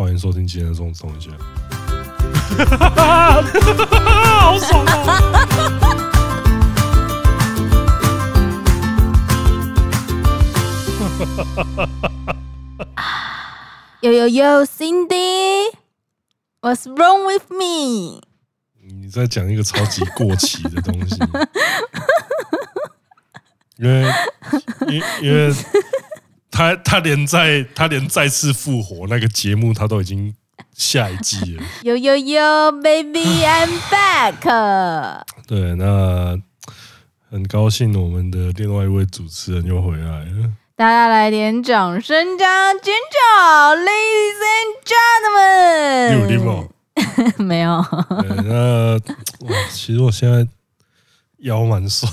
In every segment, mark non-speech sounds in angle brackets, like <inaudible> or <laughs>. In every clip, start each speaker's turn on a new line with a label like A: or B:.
A: 欢迎收听今天的送送一下，<laughs> 好爽 <laughs> 啊！
B: 有有有，Cindy，What's wrong with me？
A: 你在讲一个超级过期的东西，<laughs> 因为因因为他他连在他连再次复活那个节目，他都已经下一季了。<laughs>
B: 有有有，Baby，I'm back。<laughs>
A: 对，那很高兴我们的另外一位主持人又回来了。
B: 大家来点掌声加尖叫，Ladies and gentlemen，
A: 有礼貌？
B: 没有。
A: 那其实我现在腰蛮酸，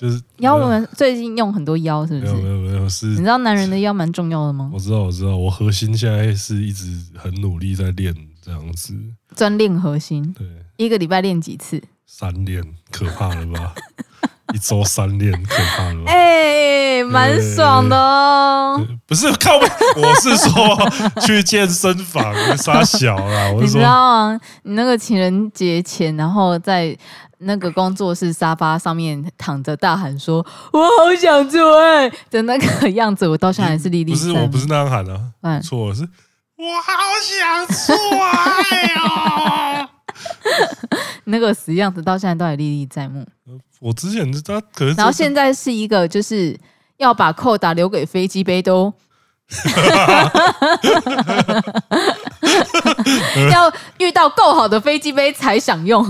A: 就是
B: 腰我们最近用很多腰，是不是？
A: 没有没有没有，是。
B: 你知道男人的腰蛮重要的吗？
A: 我知道我知道，我核心现在是一直很努力在练这样子，
B: 专练核心。对，一个礼拜练几次？
A: 三练，可怕了吧？<laughs> 一周三练，可怕了吧？<laughs>
B: 哎，蛮爽的哦。
A: 不是靠北，我是说去健身房杀小啦。我是说，你
B: 知道吗？你那个情人节前，然后在那个工作室沙发上面躺着大喊说：“我好想做爱”的那个样子，我到现在还是历历。
A: 不是，我不是那样喊的，啊，错了，是我好想做爱哦。<laughs>
B: 那个死样子到现在都还历历在目。
A: 我之前是他，可是
B: 然后现在是一个就是要把扣打留给飞机杯都，<laughs> 要遇到够好的飞机杯才想用。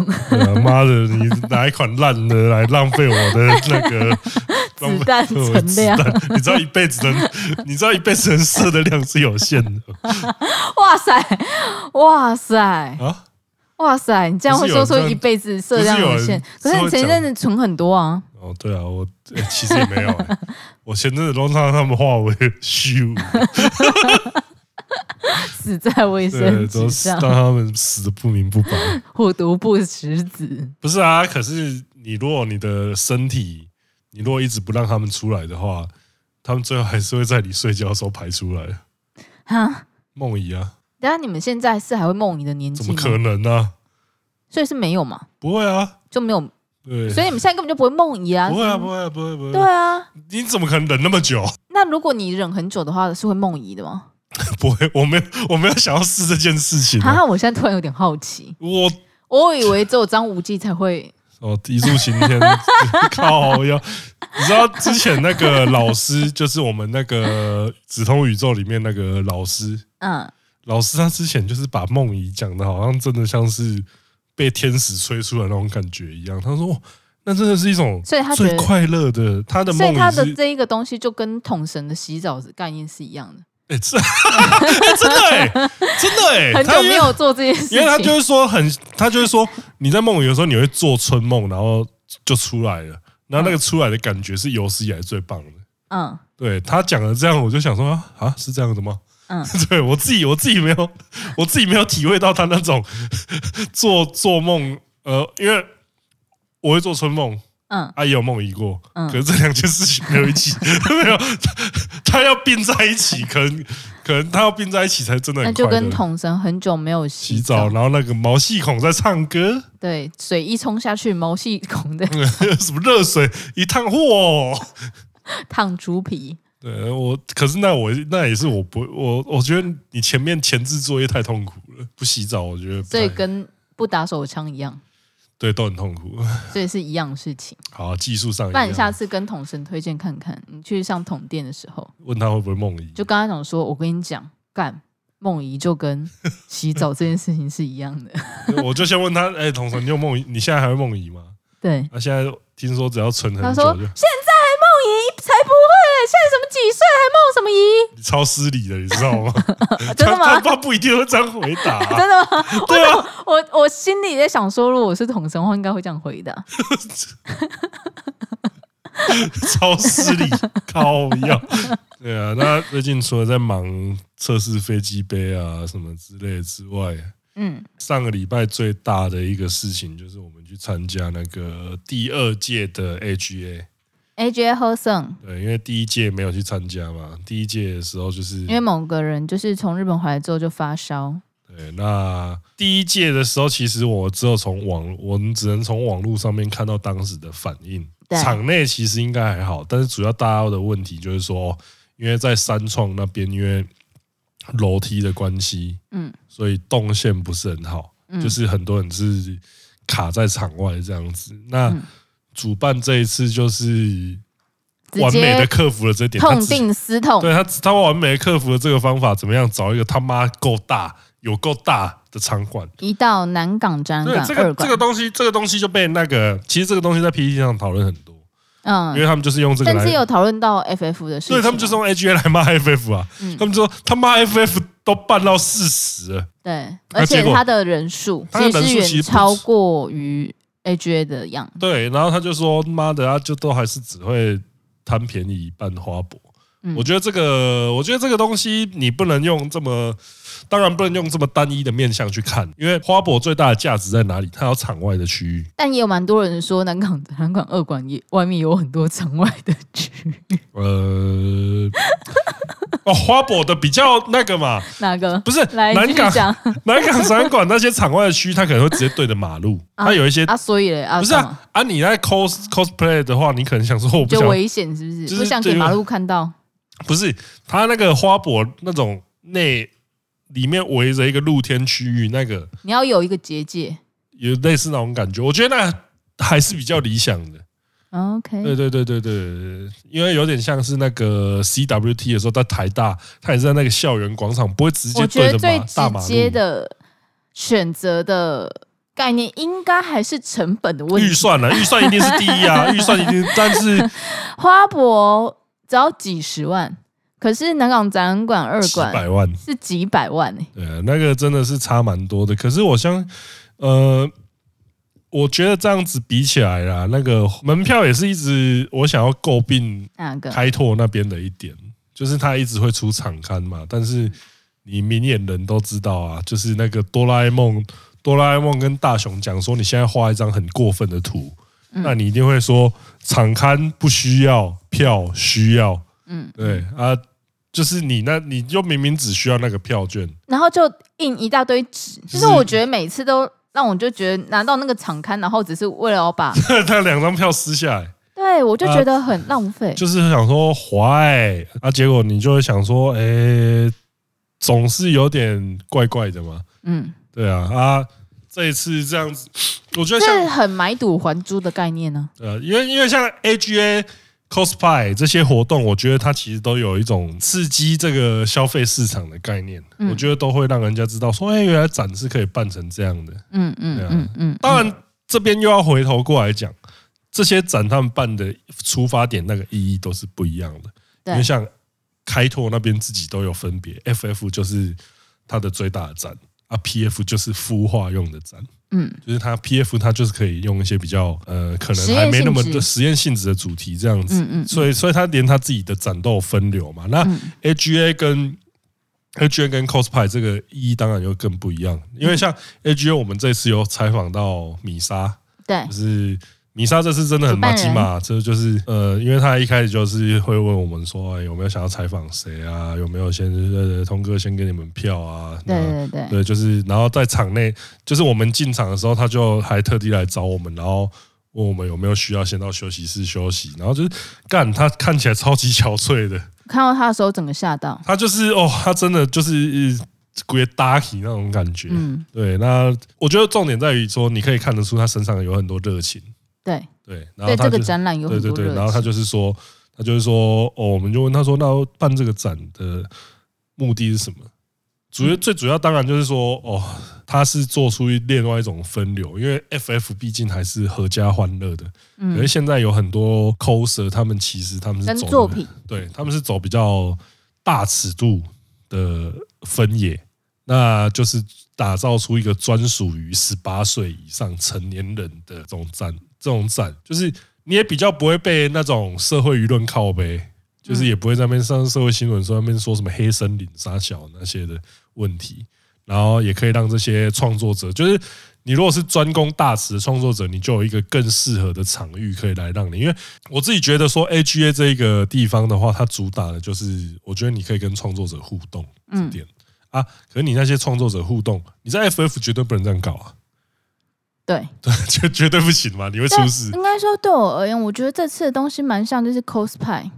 A: 妈的，你拿一款烂的来浪费我的那个 <laughs>
B: 子弹存量？
A: 你知道一辈子能，你知道一辈子能射的量是有限的。<laughs>
B: 哇塞，哇塞
A: 啊！
B: 哇塞，你这样会说出一辈子射量有限，可是你前阵子存很多啊。
A: 哦，对啊，我、欸、其实也没有、欸，我前阵子都让他们化为虚无，<laughs>
B: 死在卫生纸上，
A: 让他们死的不明不白，<laughs>
B: 虎毒不食子。
A: 不是啊，可是你如果你的身体，你如果一直不让他们出来的话，他们最后还是会在你睡觉的时候排出来。哈，梦遗啊。
B: 等下，你们现在是还会梦遗的年纪？
A: 怎么可能呢、啊？
B: 所以是没有嘛？
A: 不会啊，
B: 就没有。
A: 对，
B: 所以你们现在根本就不会梦遗啊！
A: 不会啊，不会啊，不会，不会。
B: 对啊，
A: 你怎么可能忍那么久？
B: 那如果你忍很久的话，是会梦遗的吗？<laughs>
A: 不会，我没有，我没有想要试这件事情、啊。
B: 哈哈，我现在突然有点好奇。
A: 我
B: 我以为只有张无忌才会
A: 哦，一柱擎天，<laughs> 靠呀！你知道之前那个老师，就是我们那个紫通宇宙里面那个老师，嗯。老师他之前就是把梦遗讲的好像真的像是被天使吹出来那种感觉一样。他说：“那真的是一种最快乐的。”他的梦，
B: 所以他的这一个东西就跟统神的洗澡的概念是一样的。
A: 哎，这 <laughs> 真的哎，<laughs> 真的哎，
B: 很久没有做这件事情，
A: 因为他就是说很，他就是说你在梦里的时候你会做春梦，然后就出来了，然后那个出来的感觉是有史以来最棒的。嗯，对他讲了这样，我就想说啊，是这样的吗？嗯，<laughs> 对我自己，我自己没有，我自己没有体会到他那种 <laughs> 做做梦，呃，因为我会做春梦，嗯，啊也有梦遗过，嗯，可是这两件事情没有一起，<laughs> 没有，他要并在一起，可能可能他要并在一起才真的很。那
B: 就跟统神很久没有洗澡，
A: 洗澡然后那个毛细孔在唱歌，
B: 对，水一冲下去，毛细孔的
A: 什么热水一烫，嚯，
B: 烫猪皮。
A: 对我，可是那我那也是我不我我觉得你前面前置作业太痛苦了，不洗澡我觉得
B: 所以跟不打手枪一样，
A: 对，都很痛苦，
B: 所以是一样的事情。<laughs>
A: 好，技术上，
B: 那你下次跟统神推荐看看，你去上统店的时候，
A: 问他会不会梦遗，
B: 就刚才讲说，我跟你讲，干梦遗就跟 <laughs> 洗澡这件事情是一样的。
A: 我就先问他，哎、欸，统神，你有梦遗？你现在还会梦遗吗？
B: 对，
A: 那、啊、现在听说只要存很久。
B: 现在什么几岁还梦什么遗？
A: 你超失礼的，你知道吗？<laughs> <laughs>
B: 真的吗？
A: 他爸不一定会这样回答、啊。<laughs>
B: 真的吗？对啊，我我，我心里在想说，如果我是统神的话，应该会这样回答。
A: 超失礼，靠腰。对啊，那最近除了在忙测试飞机杯啊什么之类之外，嗯，上个礼拜最大的一个事情就是我们去参加那个第二届的 AGA。
B: AJ Hosen，
A: 对，因为第一届没有去参加嘛，第一届的时候就是
B: 因为某个人就是从日本回来之后就发烧。
A: 对，那第一届的时候，其实我只有从网，我们只能从网络上面看到当时的反应。场内其实应该还好，但是主要大家的问题就是说，因为在三创那边，因为楼梯的关系，嗯，所以动线不是很好，嗯就是很多人是卡在场外这样子。那主办这一次就是完美的克服了这点，
B: 痛定思痛，
A: 对他，他完美的克服了这个方法，怎么样找一个他妈够大。有够大的场馆，
B: 一到南港展馆
A: 这个这个东西，这个东西就被那个，其实这个东西在 PPT 上讨论很多，嗯，因为他们就是用这个，
B: 但是有讨论到 FF 的事情，
A: 对他们就是用 AGA 来骂 FF 啊，嗯、他们就说他妈 FF 都办到四十了，
B: 对，而且他的人数其实是远超过于 AGA 的样，
A: 对，然后他就说妈的，他就都还是只会贪便宜办花博，嗯、我觉得这个，我觉得这个东西你不能用这么。当然不能用这么单一的面向去看，因为花博最大的价值在哪里？它有场外的区域，
B: 但也有蛮多人说南港南港二馆也外面有很多场外的区域。
A: 呃，哦，花博的比较那个嘛，
B: 哪个？
A: 不是南港 <laughs> 南港展馆那些场外的区域，它可能会直接对着马路，它有一些
B: 啊，所以嘞，
A: 不是啊，啊，你在 cos cosplay 的话，你可能想说我不想
B: 危险，是不是？不想给马路看到？
A: 不是，它那个花博那种内。里面围着一个露天区域，那个
B: 你要有一个结界，
A: 有类似那种感觉，我觉得那还是比较理想的。
B: OK，
A: 对对对对对，因为有点像是那个 CWT 的时候，在台大，他也是在那个校园广场，不会直接对着大马路。最直接
B: 的选择的概念，应该还是成本的问题。
A: 预算呢？<laughs> 预算一定是第一啊，预算一定，但是
B: 花博只要几十万。可是南港展馆二馆
A: 百万
B: 是几百万哎，
A: 对啊，那个真的是差蛮多的。可是我相，呃，我觉得这样子比起来啦，那个门票也是一直我想要诟病开拓那边的一点，就是他一直会出场刊嘛。但是你明眼人都知道啊，就是那个哆啦 A 梦，哆啦 A 梦跟大雄讲说，你现在画一张很过分的图，那你一定会说场刊不需要，票需要，嗯，对啊。就是你那，你就明明只需要那个票券，
B: 然后就印一大堆纸。就是我觉得每次都让我就觉得拿到那个场刊，然后只是为了要把 <laughs>
A: 那两张票撕下来。
B: 对，我就觉得很浪费。
A: 就是想说坏啊，结果你就会想说，哎，总是有点怪怪的嘛。嗯，对啊啊，这一次这样子，我觉得是
B: 很买赌还珠的概念呢。
A: 呃，因为因为像 AGA。Cosplay 这些活动，我觉得它其实都有一种刺激这个消费市场的概念。我觉得都会让人家知道说，哎，原来展是可以办成这样的。嗯嗯嗯嗯。当然，这边又要回头过来讲，这些展他们办的出发点那个意义都是不一样的。因为像开拓那边自己都有分别，FF 就是它的最大的展，啊，PF 就是孵化用的展。嗯，就是它 P F 它就是可以用一些比较呃，可能还没那么的实验性质的主题这样子，嗯嗯，所以所以它连它自己的展都有分流嘛。那 A G A 跟 A G A 跟 cosplay 这个意义当然就更不一样，因为像 A G A 我们这次有采访到米莎，对，就是。米莎这次真的很马吉嘛，这就是呃，因为他一开始就是会问我们说，哎，有没有想要采访谁啊？有没有先呃，通哥先给你们票啊？对对对，对，就是然后在场内，就是我们进场的时候，他就还特地来找我们，然后问我们有没有需要先到休息室休息，然后就是干，他看起来超级憔悴的，
B: 看到他的时候整个吓到，
A: 他就是哦，他真的就是鬼打起那种感觉，嗯，对，那我觉得重点在于说，你可以看得出他身上有很多热情。
B: 对。
A: 对，然后他
B: 这个展览有很多
A: 对对对，然后他就是说，他就是说，哦，我们就问他说，那办这个展的目的是什么？主要最主要当然就是说，哦，他是做出另外一种分流，因为 FF 毕竟还是合家欢乐的，因为现在有很多 coser，他们其实他们是走作品，对，他们是走比较大尺度的分野，那就是打造出一个专属于十八岁以上成年人的这种展。这种展就是你也比较不会被那种社会舆论靠背，就是也不会在那边上社会新闻说那边说什么黑森林杀小那些的问题，然后也可以让这些创作者，就是你如果是专攻大词的创作者，你就有一个更适合的场域可以来让你。因为我自己觉得说，AGA 这一个地方的话，它主打的就是，我觉得你可以跟创作者互动这点啊。可是你那些创作者互动，你在 FF 绝对不能这样搞啊。
B: 对 <laughs>
A: 对，绝绝对不行嘛，你会出事。
B: 应该说，对我而言，我觉得这次的东西蛮像，就是 cosplay。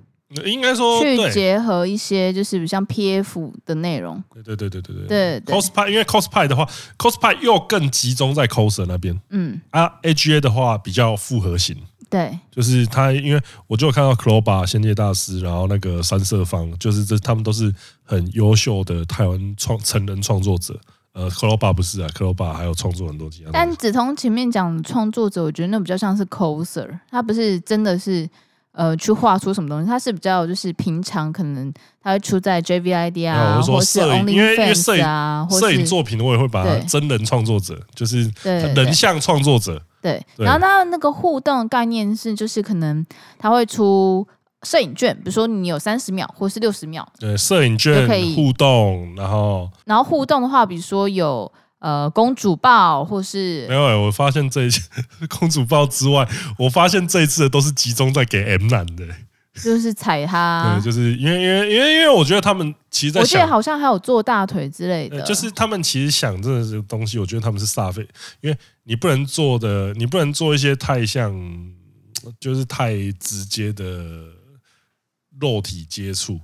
A: 应该说
B: 去结合一些就是比较 PF 的内容。
A: 对对对对对对。
B: 对，对
A: cosplay，因为 cosplay 的话，cosplay 又更集中在 coser 那边。嗯。啊，AGA 的话比较复合型。
B: 对。
A: 就是他，因为我就有看到 Cloba 仙界大师，然后那个三色方，就是这他们都是很优秀的台湾创成人创作者。呃，Cloba 不是啊，Cloba 还有创作很多其他。
B: 但子通前面讲创作者，我觉得那比较像是 coser，他不是真的是。呃，去画出什么东西？它是比较就是平常可能它会出在 JVID 啊，或是 OnlyFans 啊，或是摄
A: 影作品，我也会把它真人创作者，就是人像创作者。
B: 对，然后它那个互动的概念是，就是可能它会出摄影卷，比如说你有三十秒或是六十秒，
A: 对，摄影卷可以互动，然后
B: 然后互动的话，比如说有。呃，公主抱或是
A: 没有、欸，我发现这一次 <laughs> 公主抱之外，我发现这一次的都是集中在给 M 男的，<laughs>
B: 就是踩他，
A: 对，就是因为因为因为因为我觉得他们其实在想，我记
B: 得好像还有坐大腿之类的，
A: 就是他们其实想这个东西，我觉得他们是煞费，因为你不能做的，你不能做一些太像，就是太直接的肉体接触，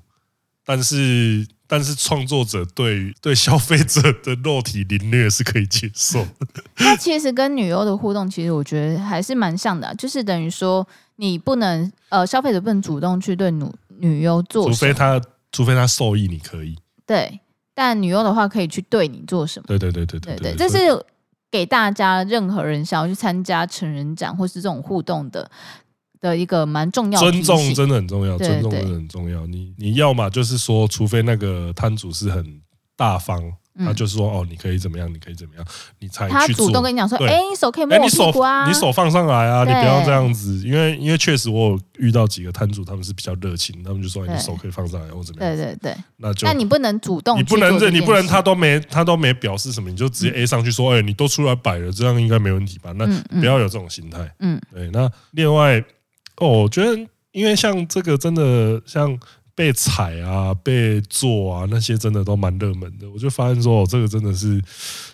A: 但是。但是创作者对对消费者的肉体凌虐是可以接受的。<laughs>
B: 那其实跟女优的互动，其实我觉得还是蛮像的，啊，就是等于说你不能呃，消费者不能主动去对女女优做，
A: 除非他除非他受益，你可以。
B: 对，但女优的话可以去对你做什么？
A: 对对对对对对，
B: 对，这是给大家任何人想要去参加成人展或是这种互动的。的一个蛮重要的，
A: 尊重真的很重要，尊重真的很重要。你你要嘛就是说，除非那个摊主是很大方，他就是说哦，你可以怎么样，你可以怎么样，你才去做。他
B: 主动跟你讲说，哎，你手可以摸我屁股啊，
A: 你手放上来啊，你不要这样子，因为因为确实我有遇到几个摊主，他们是比较热情，他们就说你手可以放上来或怎么样。
B: 对对对，
A: 那就
B: 那你不能主动，
A: 你不能这，你不能他都没他都没表示什么，你就直接 A 上去说，哎，你都出来摆了，这样应该没问题吧？那不要有这种心态。嗯，对。那另外。哦，我觉得，因为像这个真的像被踩啊、被做啊那些，真的都蛮热门的。我就发现说，哦，这个真的是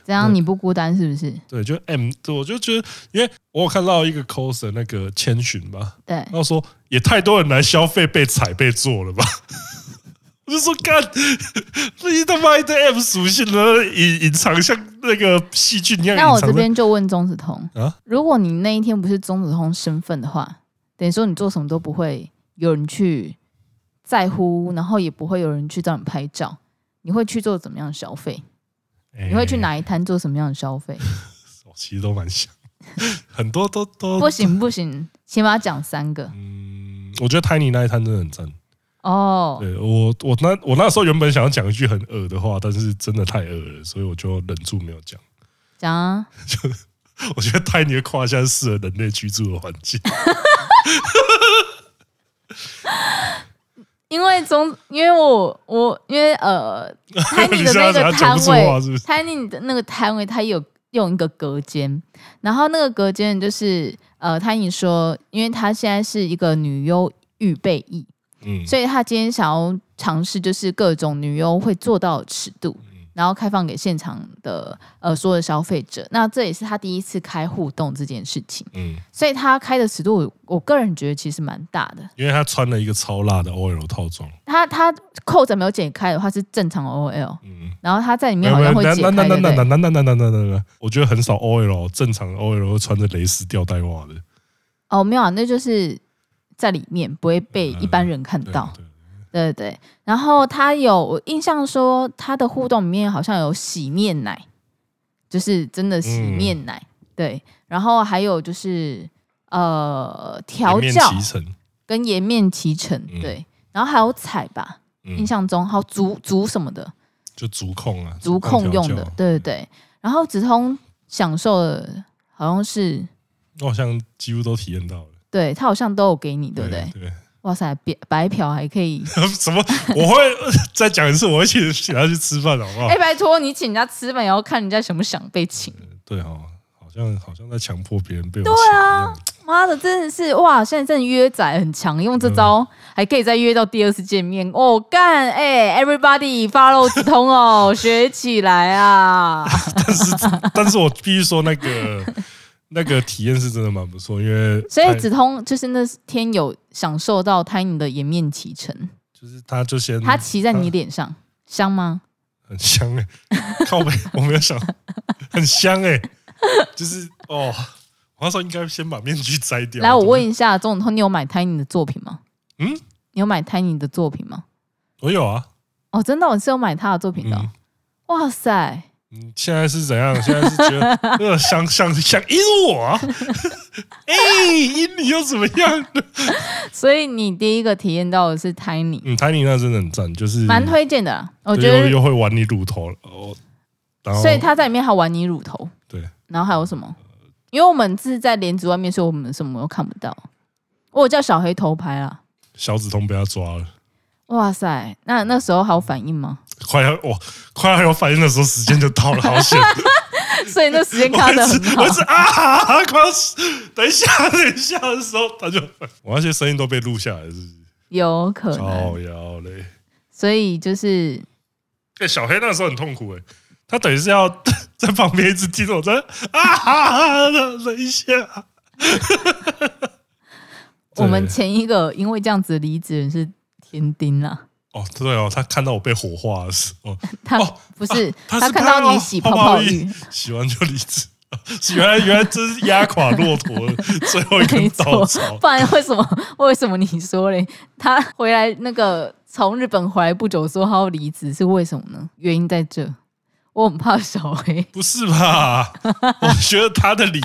B: 这样，你不孤单是不是？
A: 对，就 M，我就觉得，因为我有看到一个 coser 那个千寻吧，
B: 对，
A: 他说也太多人来消费被踩被做了吧？<laughs> 我就说干，你他妈一堆 M 属性呢，隐隐藏像那个细菌一样。
B: 那我这边就问钟子通啊，如果你那一天不是钟子通身份的话。等于说你做什么都不会有人去在乎，然后也不会有人去找你拍照，你会去做怎么样的消费？你会去哪一摊做什么样的消费？<laughs>
A: 我其实都蛮想，<laughs> 很多都都
B: 不行不行，起码讲三个。
A: 嗯，我觉得 Tiny 那一摊真的很赞。
B: 哦，
A: 对我我那我那时候原本想要讲一句很恶的话，但是真的太恶了，所以我就忍住没有讲。
B: 讲啊，<laughs>
A: 就我觉得 Tiny 的胯下适合人类居住的环境。<laughs>
B: 因为中，因为我我因为呃，Tiny 的那个摊位，Tiny 的那个摊位，它有用一个隔间，然后那个隔间就是呃，Tiny 说，因为他现在是一个女优预备役，嗯，所以他今天想要尝试，就是各种女优会做到的尺度。然后开放给现场的呃所有的消费者，那这也是他第一次开互动这件事情，嗯，所以他开的尺度我，我个人觉得其实蛮大的，
A: 因为他穿了一个超辣的 OL 套装，
B: 他他扣子没有解开的话是正常 OL，嗯，然后他在里面好像会解开，对
A: 对？我觉得很少 OL 正常 OL 会穿着蕾丝吊带袜的，
B: 哦，没有啊，那就是在里面不会被一般人看到。嗯对对，然后他有我印象说他的互动里面好像有洗面奶，就是真的洗面奶，嗯、对，然后还有就是呃调教跟颜面骑乘，对，然后还有踩吧，嗯、印象中还有足足什么的，
A: 就足控啊，
B: 足控用的，对对对，然后直通享受的好像是，
A: 我好像几乎都体验到了，
B: 对他好像都有给你，对不对？
A: 对。
B: 哇塞，白白嫖还可以？<laughs>
A: 什么？我会再讲一次，我会请请他去吃饭，好不好？
B: 哎、欸，拜托你请人家吃饭，也要看人家想不想被请。
A: 对哦，好像好像在强迫别人被我
B: 对啊，妈的，真的是哇！现在真的约仔很强，用这招还可以再约到第二次见面哦，干哎，everybody follow 子通哦，<laughs> 学起来啊！<laughs>
A: 但是但是我必须说那个那个体验是真的蛮不错，因为
B: 所以子通就是那天有享受到 Tiny 的颜面启程，
A: 就是他就先
B: 他骑在你脸上，香吗？
A: 很香哎、欸，靠背，<laughs> 我没有想，很香哎、欸。就是哦，我那时候应该先把面具摘掉。
B: 来，我问一下，钟子通，你有买 Tiny 的作品吗？
A: 嗯，
B: 你有买 Tiny 的作品吗？
A: 我有啊。
B: 哦，真的，我是有买他的作品的、哦嗯。哇塞！
A: 嗯，现在是怎样？现在是觉得呃，想想想阴我？<laughs> 哎、欸，阴你又怎么样？
B: 所以你第一个体验到的是 Tiny。
A: 嗯，Tiny 那真的很赞，就是
B: 蛮推荐的。我觉得
A: 又，又会玩你乳头了哦。
B: 然后所以他在里面还玩你乳头。
A: 对。
B: 然后还有什么？因为我们是在帘子外面，所以我们什么都看不到。我叫小黑偷拍了，
A: 小紫通被他抓了。
B: 哇塞！那那时候还有反应吗？
A: 快要我，快要有反应的时候，时间就到了，好险！<laughs>
B: 所以那时间卡的很好。
A: 我是啊，快要！等一下，等一下的时候，他就 <laughs> 我那些声音都被录下来，是不是？
B: 有可能。
A: 超妖嘞！
B: 所以就是，
A: 哎，小黑那时候很痛苦哎。他等于是要 <laughs> 在旁边一直听我在啊，等一下。
B: 我们前一个因为这样子离职人是天丁啊。
A: 哦，对哦，他看到我被火化的时候，
B: 他不是他看到你洗泡泡浴，
A: 洗完就离职。<laughs> 原来原来这是压垮骆驼的最后一根稻草。<laughs>
B: 不然为什么为什么你说嘞？他回来那个从日本回来不久说他要离职是为什么呢？原因在这。我很怕小黑，
A: 不是吧？<laughs> 我觉得他的理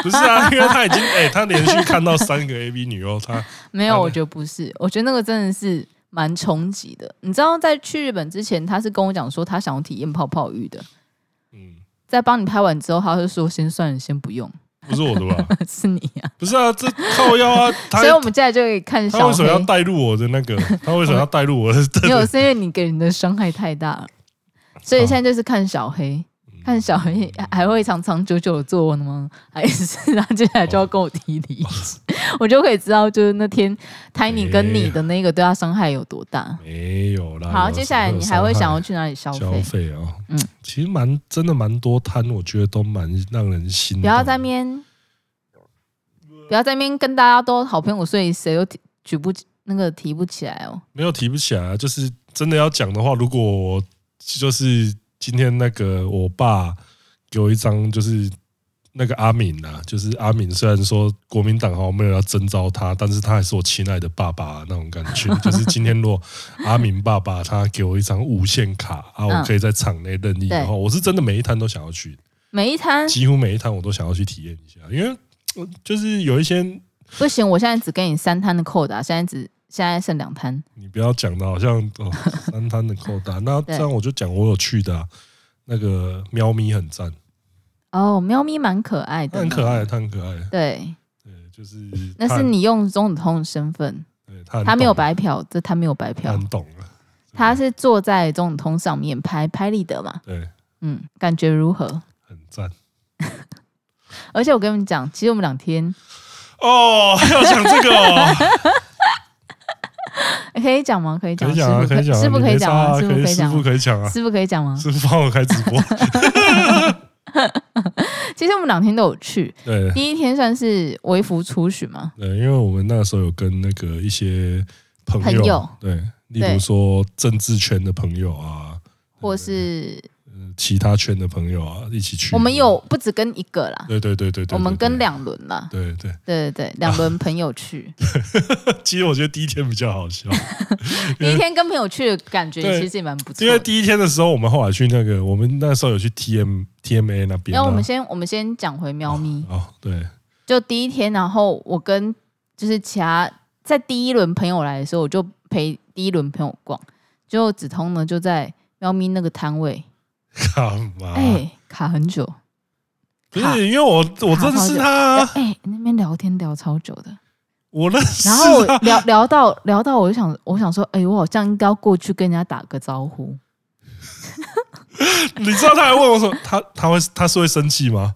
A: 不是啊，因为他已经哎、欸，他连续看到三个 A B 女优，他
B: 没有，我觉得不是，我觉得那个真的是蛮冲击的。你知道，在去日本之前，他是跟我讲说他想要体验泡泡浴的。嗯，在帮你拍完之后，他就说先算了，先不用。
A: 不是我的吧？<laughs>
B: 是你啊？
A: 不是啊，这靠腰啊！<laughs>
B: 所以我们现在就可以看小黑，<laughs> 他
A: 为什么要带入我的那个？他为什么要带入我的？
B: 没有，是因为你给人的伤害太大了。所以现在就是看小黑，哦、看小黑还会长长久久的做呢吗？还是他接下来就要跟我提离职，哦、<laughs> 我就可以知道，就是那天 Tiny 跟你的那个对他伤害有多大？
A: 没有啦。
B: 好，接下来你还会想要去哪里消费？
A: 消费啊，嗯，其实蛮真的蛮多摊，我觉得都蛮让人心。
B: 不要在面，不要在面跟大家都好朋友，所以谁都提举不那个提不起来哦。
A: 没有提不起来啊，就是真的要讲的话，如果。就是今天那个我爸给我一张，就是那个阿敏啊，就是阿敏。虽然说国民党好像没有要征召他，但是他还是我亲爱的爸爸那种感觉。<laughs> 就是今天如果阿敏爸爸他给我一张无限卡啊，我可以在场内任意的话，我是真的每一摊都想要去，
B: 每一摊几
A: 乎每一摊我都想要去体验一下，因为就是有一些
B: 不行，我现在只给你三摊的扣打，现在只。现在剩两摊，
A: 你不要讲的好像哦 <laughs> 三摊的扣打，那这样我就讲我有去的、啊，那个喵咪很赞。
B: 哦，喵咪蛮可爱的，
A: 很可爱，它很可爱，
B: 对。
A: 对，就是
B: 那是你用中子通的身份，
A: 对他
B: 他没有白嫖，这他没有白嫖，
A: 很懂了，
B: 他是坐在中子通上面拍拍立得嘛，
A: 对，
B: 嗯，感觉如何？
A: 很赞，<laughs>
B: 而且我跟你们讲，其实我们两天
A: 哦要讲这个、哦。<laughs>
B: 可以讲吗？可以讲，
A: 可以讲啊，可以讲啊，
B: 师傅可以讲啊，师傅可以讲，
A: 师傅可以讲啊，
B: 师傅可以讲吗？
A: 师傅帮我开直播。<laughs>
B: 其实我们两天都有去，
A: 对，
B: 第一天算是微服出巡嘛。
A: 对，因为我们那时候有跟那个一些朋友，
B: 朋友
A: 对，例如说政治圈的朋友啊，
B: 或是。
A: 其他圈的朋友啊，一起去。
B: 我们有不止跟一个啦，
A: 对对对对对，
B: 我们跟两轮啦，
A: 对对
B: 对对对，两轮朋友去。<laughs>
A: 其实我觉得第一天比较好笑，<laughs>
B: 第一天跟朋友去的感觉其实也蛮不错。
A: 因为第一天的时候，我们后来去那个，我们那时候有去 T M T M A 那边。
B: 然后我们先我们先讲回喵咪
A: 哦，对，
B: 就第一天，然后我跟就是其他在第一轮朋友来的时候，我就陪第一轮朋友逛，就子通呢就在喵咪那个摊位。
A: 干嘛？哎、
B: 欸，卡很久。
A: 不是因为我我认识他。
B: 哎、欸，那边聊天聊超久的。
A: 我认识。
B: 然后我聊聊到聊到，我就想，我想说，哎、欸，我好像应该要过去跟人家打个招呼。<laughs>
A: 你知道他还问我说，<laughs> 他他会他是会生气吗？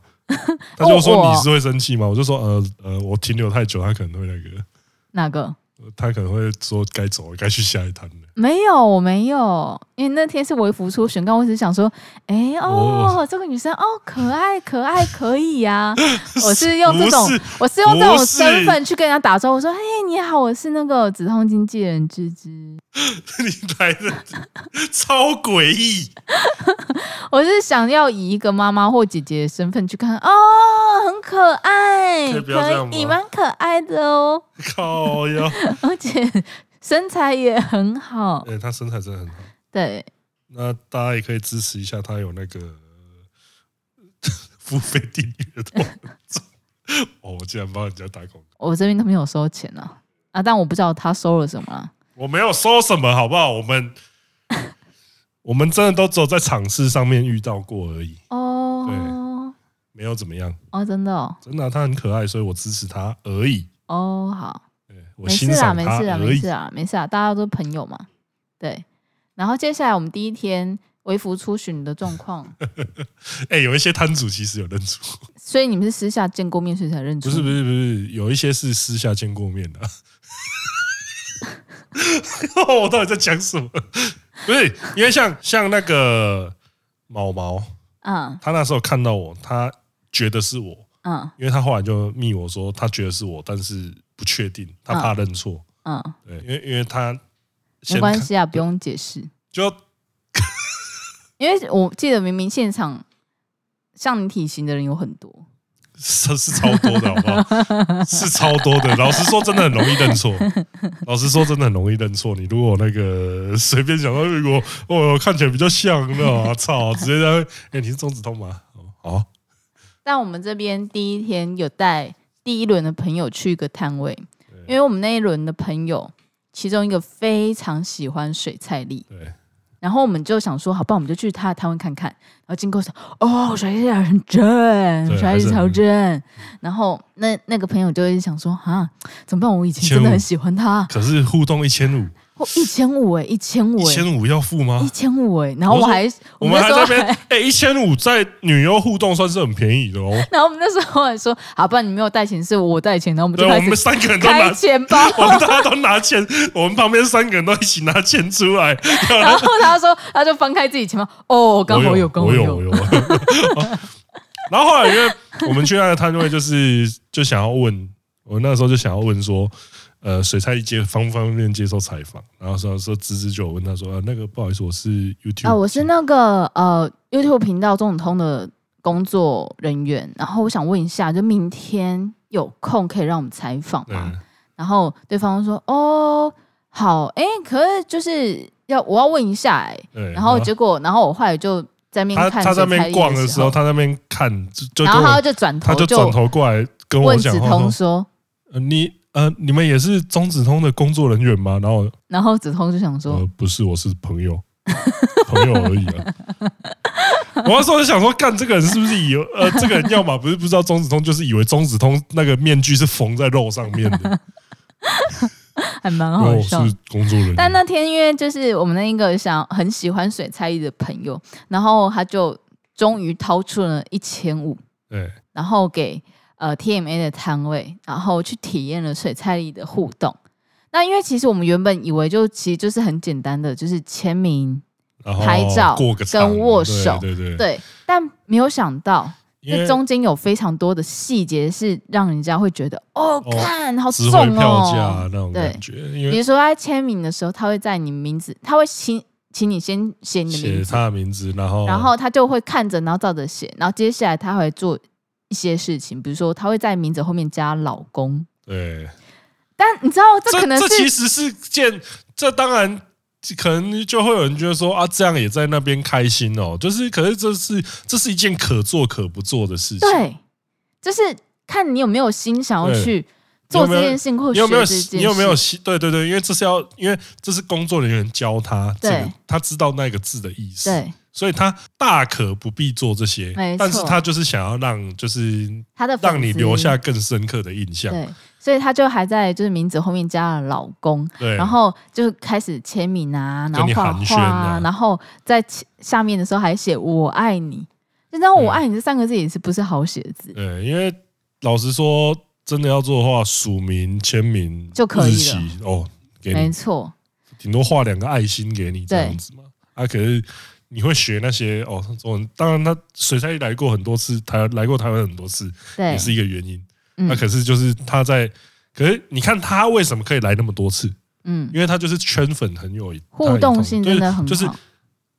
A: 他就说你是会生气吗？我就说呃呃，我停留太久，他可能会那个
B: 哪个？
A: 他可能会说该走，该去下一摊了。
B: 没有，我没有，因为那天是微服出选，刚我只是想说，哎哦，哦，这个女生哦，可爱可爱，可以呀、<laughs> 啊。我是用这种，是我是用这种身份去跟人家打招呼，说，嘿，你好，我是那个止痛经纪人芝芝。<laughs>
A: 你来的超诡异。<laughs>
B: 我是想要以一个妈妈或姐姐的身份去看，哦，很可爱，可以，蛮可爱的哦。
A: 靠呀！<laughs>
B: 而且。身材也很好，
A: 对，他身材真的很好。
B: 对，
A: 那大家也可以支持一下他，有那个付费订阅的。哦，我竟然帮人家打广告，
B: 我这边都没有收钱啊啊！但我不知道他收了什么啊。
A: 我没有说什么，好不好？我们 <laughs> 我们真的都只有在场次上面遇到过而已。哦，对，没有怎么样。
B: 哦，真的哦，
A: 真的，他很可爱，所以我支持他而已。
B: 哦，好。
A: 没事啊，
B: 没事啊，没事啊，没事啊，大家都是朋友嘛。对，然后接下来我们第一天微服出巡的状况。<laughs>
A: 哎、欸，有一些摊主其实有认出，
B: 所以你们是私下见过面，所以才认出？
A: 不是，不是，不是，有一些是私下见过面的。<laughs> 我到底在讲什么？不是，因为像像那个毛毛，嗯，他那时候看到我，他觉得是我，嗯，因为他后来就密我说他觉得是我，但是。不确定，他怕认错。嗯，对，因为因为他
B: 没关系啊，不用解释。
A: 就
B: 因为我记得明明现场像你体型的人有很多，
A: 是是超多的，好不好？是超多的。老实说，真的很容易认错。老实说，真的很容易认错。你如果那个随便讲到，如果哦看起来比较像，那操，直接在哎，你是中指通吗？好。
B: 但我们这边第一天有带。第一轮的朋友去一个摊位，因为我们那一轮的朋友，其中一个非常喜欢水菜粒，对，然后我们就想说，好吧，我们就去他的摊位看看。然后经过说，哦，水菜粒很正，水菜粒超正。然后那那个朋友就会想说，啊，怎么办？我以前真的很喜欢他，
A: 可是互动一千五。
B: 一千五哎，一千五，一
A: 千五要付吗？
B: 一千五哎，然后我还
A: 我们还在那边哎，一千五在女优互动算是很便宜的哦。<laughs>
B: 然后我们那时候还说，好，不然你没有带钱，是我带钱，然后我们就
A: 对，我们三个人都拿
B: 钱包，<laughs>
A: 我们大家都拿钱，我们旁边三个人都一起拿钱出来。<laughs>
B: 然后他说，他就翻开自己钱包，哦，刚好有，刚好有，我有。
A: 然后后来因为我们去那个摊位，就是就想要问，我那时候就想要问说。呃，水菜接方不方便接受采访？然后说说芝芝就问他说：“啊，那个不好意思，我是 YouTube
B: 啊，我是那个呃 YouTube 频道中指通的工作人员。然后我想问一下，就明天有空可以让我们采访吗？”然后对方说：“哦，好，哎，可是就是要我要问一下，哎，然后结果，然后我后来就在那边看，
A: 他在那边逛的时候，他在那边看，就
B: 然后他就转头，
A: 他就转头过来跟我讲，
B: 问指通说：
A: 呃，你。”呃，你们也是中子通的工作人员吗？然后，
B: 然后子通就想说，
A: 呃，不是，我是朋友，<laughs> 朋友而已啊。<laughs> 我那时候就想说，干这个人是不是以为呃，这个人要么不是不知道中子通，就是以为中子通那个面具是缝在肉上面的，<laughs>
B: 还蛮好笑。
A: 是工作人员。
B: 但那天因为就是我们那一个想很喜欢水菜艺的朋友，然后他就终于掏出了一千五，对，然后给。呃，TMA 的摊位，然后去体验了水菜里的互动。那因为其实我们原本以为就其实就是很简单的，就是签名、拍照、跟握手，对对对，对。但没有想到，这中间有非常多的细节是让人家会觉得，哦，看好重哦，
A: 那种感觉。
B: 比如说他签名的时候，他会在你名字，他会请请你先写你的名字，
A: 写他的名字，然后
B: 然后他就会看着，然后照着写，然后接下来他会做。一些事情，比如说他会在名字后面加“老公”，
A: 对。
B: 但你知道，这可能是
A: 其实是件，这当然可能就会有人觉得说啊，这样也在那边开心哦。就是，可是这是这是一件可做可不做的事情。
B: 对，就是看你有没有心想要去做这件事情，或者学这件事情。
A: 你有没有心？对对对，因为这是要，因为这是工作人员教他，对，他知道那个字的意思。对。所以他大可不必做这些，但是他就是想要让，就是他的让你留下更深刻的印象。对，
B: 所以他就还在就是名字后面加了“老公”，对，然后就开始签名啊，然后画画啊，然后在下面的时候还写“我爱你”，就那我爱你这三个字也是不是好写的字？
A: 对，因为老实说，真的要做的话，署名、签名
B: 就可以了。
A: 哦，给你
B: 没错，
A: 顶多画两个爱心给你这样子嘛。啊，可是你会学那些哦，中文。当然，他水菜来过很多次，台来过台湾很多次，也是一个原因。那、可是就是他在，可是你看他为什么可以来那么多次？嗯，因为他就是圈粉很有
B: 互动性，真的很好。
A: 就是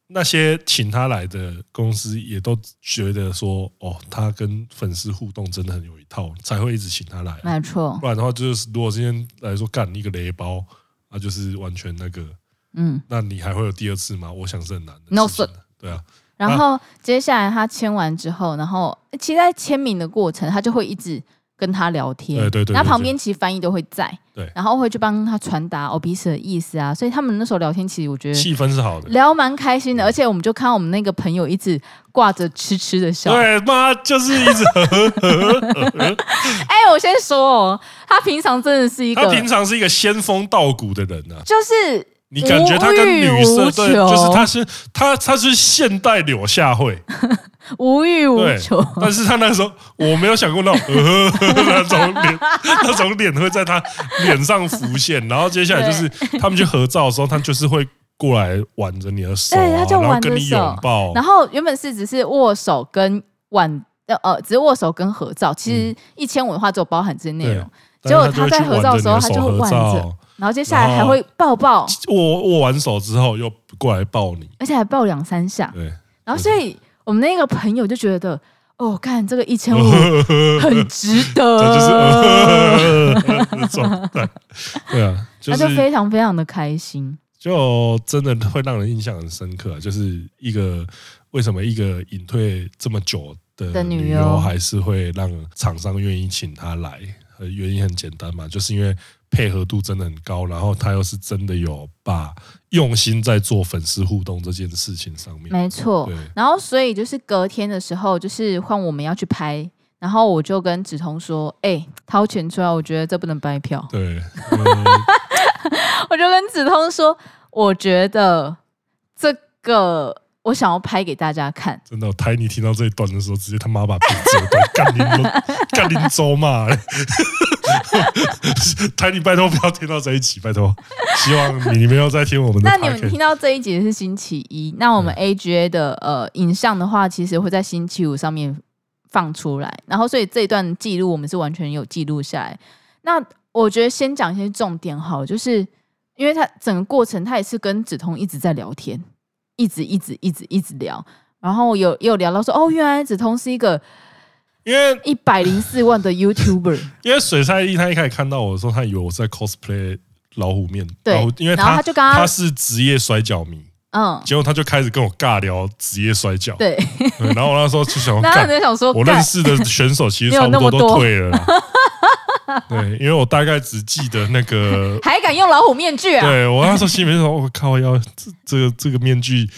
A: 那些请他来的公司也都觉得说，哦，他跟粉丝互动真的很有一套，才会一直请他来。
B: 没错，
A: 不然的话就是如果今天来说干一个雷包，那就是完全那个，嗯，那你还会有第二次吗？我想是很难的。
B: No sir，
A: 对啊。
B: 然后接下来他签完之后，然后其实在签名的过程，他就会一直。跟他聊天，对对对，然后旁边其实翻译都会在，对，然后会去帮他传达哦彼此的意思啊，所以他们那时候聊天，其实我觉得
A: 气氛是好的，
B: 聊蛮开心的，而且我们就看到我们那个朋友一直挂着痴痴的笑，
A: 对，妈就是一直呵呵呵呵。<laughs>
B: 哎，我先说哦，他平常真的是一个，
A: 他平常是一个仙风道骨的人啊，
B: 就是
A: 你感觉他跟女生对，就是他是他他是现代柳下惠。<laughs>
B: 无欲无求，
A: 但是他那时候我没有想过那种呃 <laughs> 那种脸，<laughs> 那种脸会在他脸上浮现。然后接下来就是他们去合照的时候，他就是会过来挽着你的手，
B: 对，他就
A: 然后跟你拥抱。
B: 然后原本是只是握手跟挽，呃，只是握手跟合照。其实一千五的话，就包含这些内容。结果他在合照的时候，他就会挽着，然后接下来还会抱抱。
A: 握握完手之后，又过来抱你，
B: 而且还抱两三下。对，然后所以。我们那个朋友就觉得，哦，看这个一千五 <laughs> 很值得，这
A: 就是 <laughs> 对啊，
B: 他就非常非常的开心，
A: 就真的会让人印象很深刻。就是一个为什么一个隐退这么久的女优，还是会让厂商愿意请她来？原因很简单嘛，就是因为。配合度真的很高，然后他又是真的有把用心在做粉丝互动这件事情上面。
B: 没错，然后所以就是隔天的时候，就是换我们要去拍，然后我就跟梓潼说：“哎、欸，掏钱出来，我觉得这不能白嫖。”对，<laughs> 我就跟梓潼说：“我觉得这个。”我想要拍给大家看，
A: 真的、哦。台你听到这一段的时候，直接他妈把屏遮断，<laughs> 干林干林州嘛！<laughs> 台你拜托不要听到这一集，拜托。希望你你们要再听我们的。
B: 那你们听到这一集是星期一，那我们 AGA 的呃影像的话，其实会在星期五上面放出来。然后，所以这一段记录我们是完全有记录下来。那我觉得先讲一些重点好，就是因为他整个过程，他也是跟梓潼一直在聊天。一直一直一直一直聊，然后有有聊到说，哦，原来梓潼是一个因为一百零四万的 YouTuber。<laughs>
A: 因为水菜一他一开始看到我的时候，他以为我在 cosplay 老虎面，
B: 对，
A: 因为他
B: 然后他就刚刚
A: 他是职业摔角迷，嗯，结果他就开始跟我尬聊职业摔角，
B: 对，
A: 然后我那时候就想，<laughs>
B: 然后想说，
A: 我认识的选手其实差不多都退了。<laughs> 对，因为我大概只记得那个，
B: 还敢用老虎面具啊？
A: 对，我那时候心里面说，我靠，要这这个这个面具，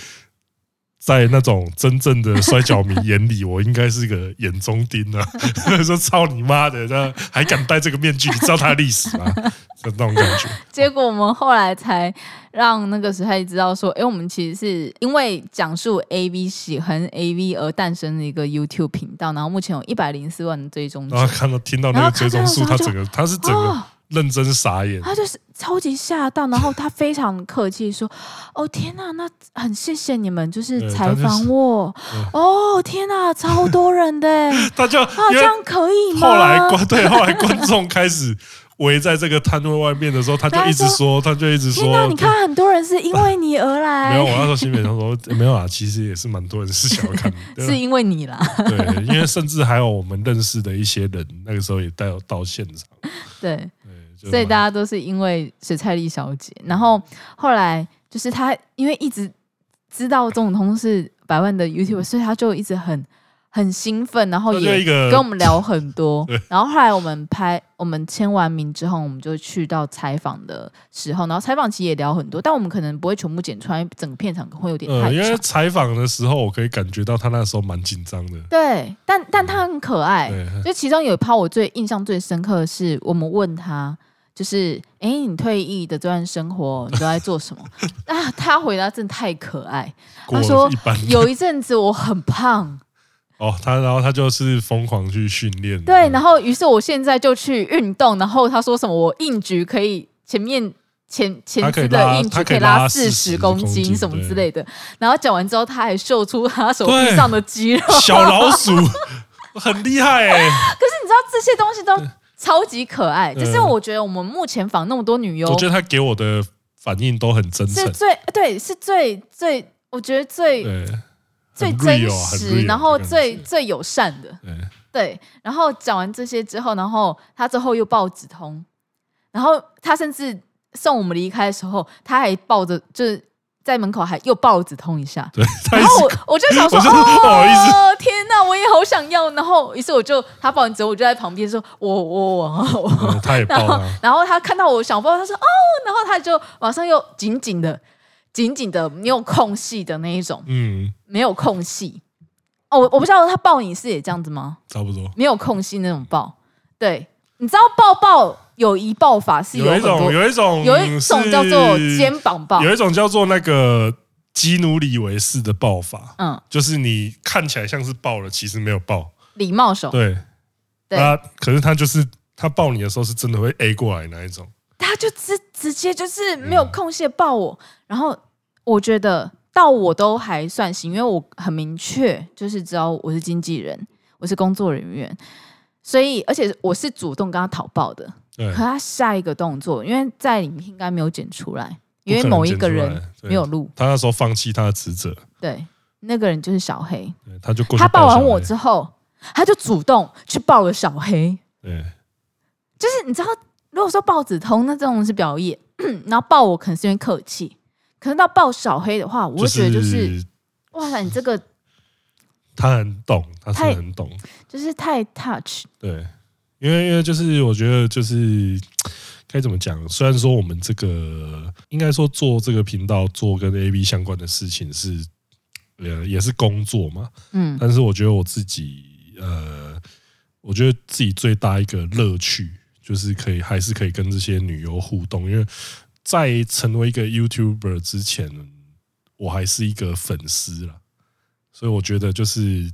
A: 在那种真正的摔角迷眼里，<laughs> 我应该是个眼中钉啊！<laughs> 说操你妈的，那还敢戴这个面具？你知道它的历史吗？<laughs> 就那种感觉。
B: 结果我们后来才让那个时候知道说，哎，我们其实是因为讲述 AV 喜欢 AV 而诞生的一个 YouTube 频道，然后目前有一百零四万的追踪。
A: 然后看到听到那个追踪数，他整个他是整个认真傻眼，
B: 他就是超级吓到，然后他非常客气说：“哦天哪，那很谢谢你们，就是采访我。哦天哪，超多人的，<laughs>
A: 他就
B: 啊这样可以吗？
A: 后来观对，后来观众开始。”围在这个摊位外面的时候，他就一直说，他就一直说：“
B: 那你看，很多人是因为你而来。”
A: 没有，我那时候心里想说：“没有啊，其实也是蛮多人是想要看的，<laughs>
B: 是因为你啦。”
A: 对，因为甚至还有我们认识的一些人，那个时候也带有到现场。
B: 对，对，所以大家都是因为水菜丽小姐。然后后来就是她，因为一直知道钟子通是百万的 YouTuber，所以她就一直很。很兴奋，然后也跟我们聊很多。<laughs> 然后后来我们拍，我们签完名之后，我们就去到采访的时候，然后采访其实也聊很多，但我们可能不会全部剪出来，整个片场会有点太长。
A: 因为采访的时候，我可以感觉到他那时候蛮紧张的。
B: 对，但但他很可爱。就其中有一趴我最印象最深刻的是，我们问他，就是哎，你退役的这段生活，你都在做什么？<laughs> 啊，他回答真的太可爱。他说有一阵子我很胖。
A: 哦，他然后他就是疯狂去训练。
B: 对，然后于是我现在就去运动，然后他说什么我硬举可以前面前前肢的硬举可以拉四十公斤什么之类的。然后讲完之后，他还秀出他手臂上的肌肉，
A: 小老 <laughs> 鼠很厉害哎。可
B: 是你知道这些东西都超级可爱，就是我觉得我们目前访那么多女优，
A: 我觉得她给我的反应都很真诚，
B: 是最对，是最最我觉得最。最真实，然后最最友善的，对，然后讲完这些之后，然后他之后又抱指通，然后他甚至送我们离开的时候，他还抱着，就是在门口还又抱了指通一下，
A: 对，
B: 然后我我就想说，哦，天哪，我也好想要，然后于是我就他抱完之后，我就在旁边说，我我我，
A: 他也 <laughs> 抱了，
B: 然后他看到我想抱，他说哦，然后他就马上又紧紧的。紧紧的没有空隙的那一种，嗯，没有空隙。哦，我不知道他抱你是也这样子吗？
A: 差不多，
B: 没有空隙那种抱。对，你知道抱抱有一抱法是有，
A: 有一种，有一种，
B: 有一种叫做肩膀抱，
A: 有一种叫做那个基努里维斯的抱法。嗯，就是你看起来像是抱了，其实没有抱。
B: 礼貌手。
A: 对，他可是他就是他抱你的时候是真的会 A 过来那一种。
B: 他就直直接就是没有空隙抱我，嗯、然后我觉得到我都还算行，因为我很明确就是知道我是经纪人，我是工作人员，所以而且我是主动跟他讨抱的。对可他下一个动作，因为在里面应该没有剪出来，因为某一个人没有录。
A: 他那时候放弃他的职责。
B: 对，那个人就是小黑。
A: 他就
B: 他抱完我之后，他就主动去抱了小黑。
A: 对，
B: 就是你知道。如果说抱子通，那这种是表演，<coughs> 然后抱我可能是因为客气，可是到抱小黑的话，我会觉得就是，就是、哇塞，你这个
A: 他很懂，他是很懂，
B: 就是太 touch。
A: 对，因为因为就是我觉得就是该怎么讲？虽然说我们这个应该说做这个频道做跟 A B 相关的事情是呃也是工作嘛，嗯，但是我觉得我自己呃，我觉得自己最大一个乐趣。就是可以，还是可以跟这些女优互动，因为在成为一个 YouTuber 之前，我还是一个粉丝啦，所以我觉得就是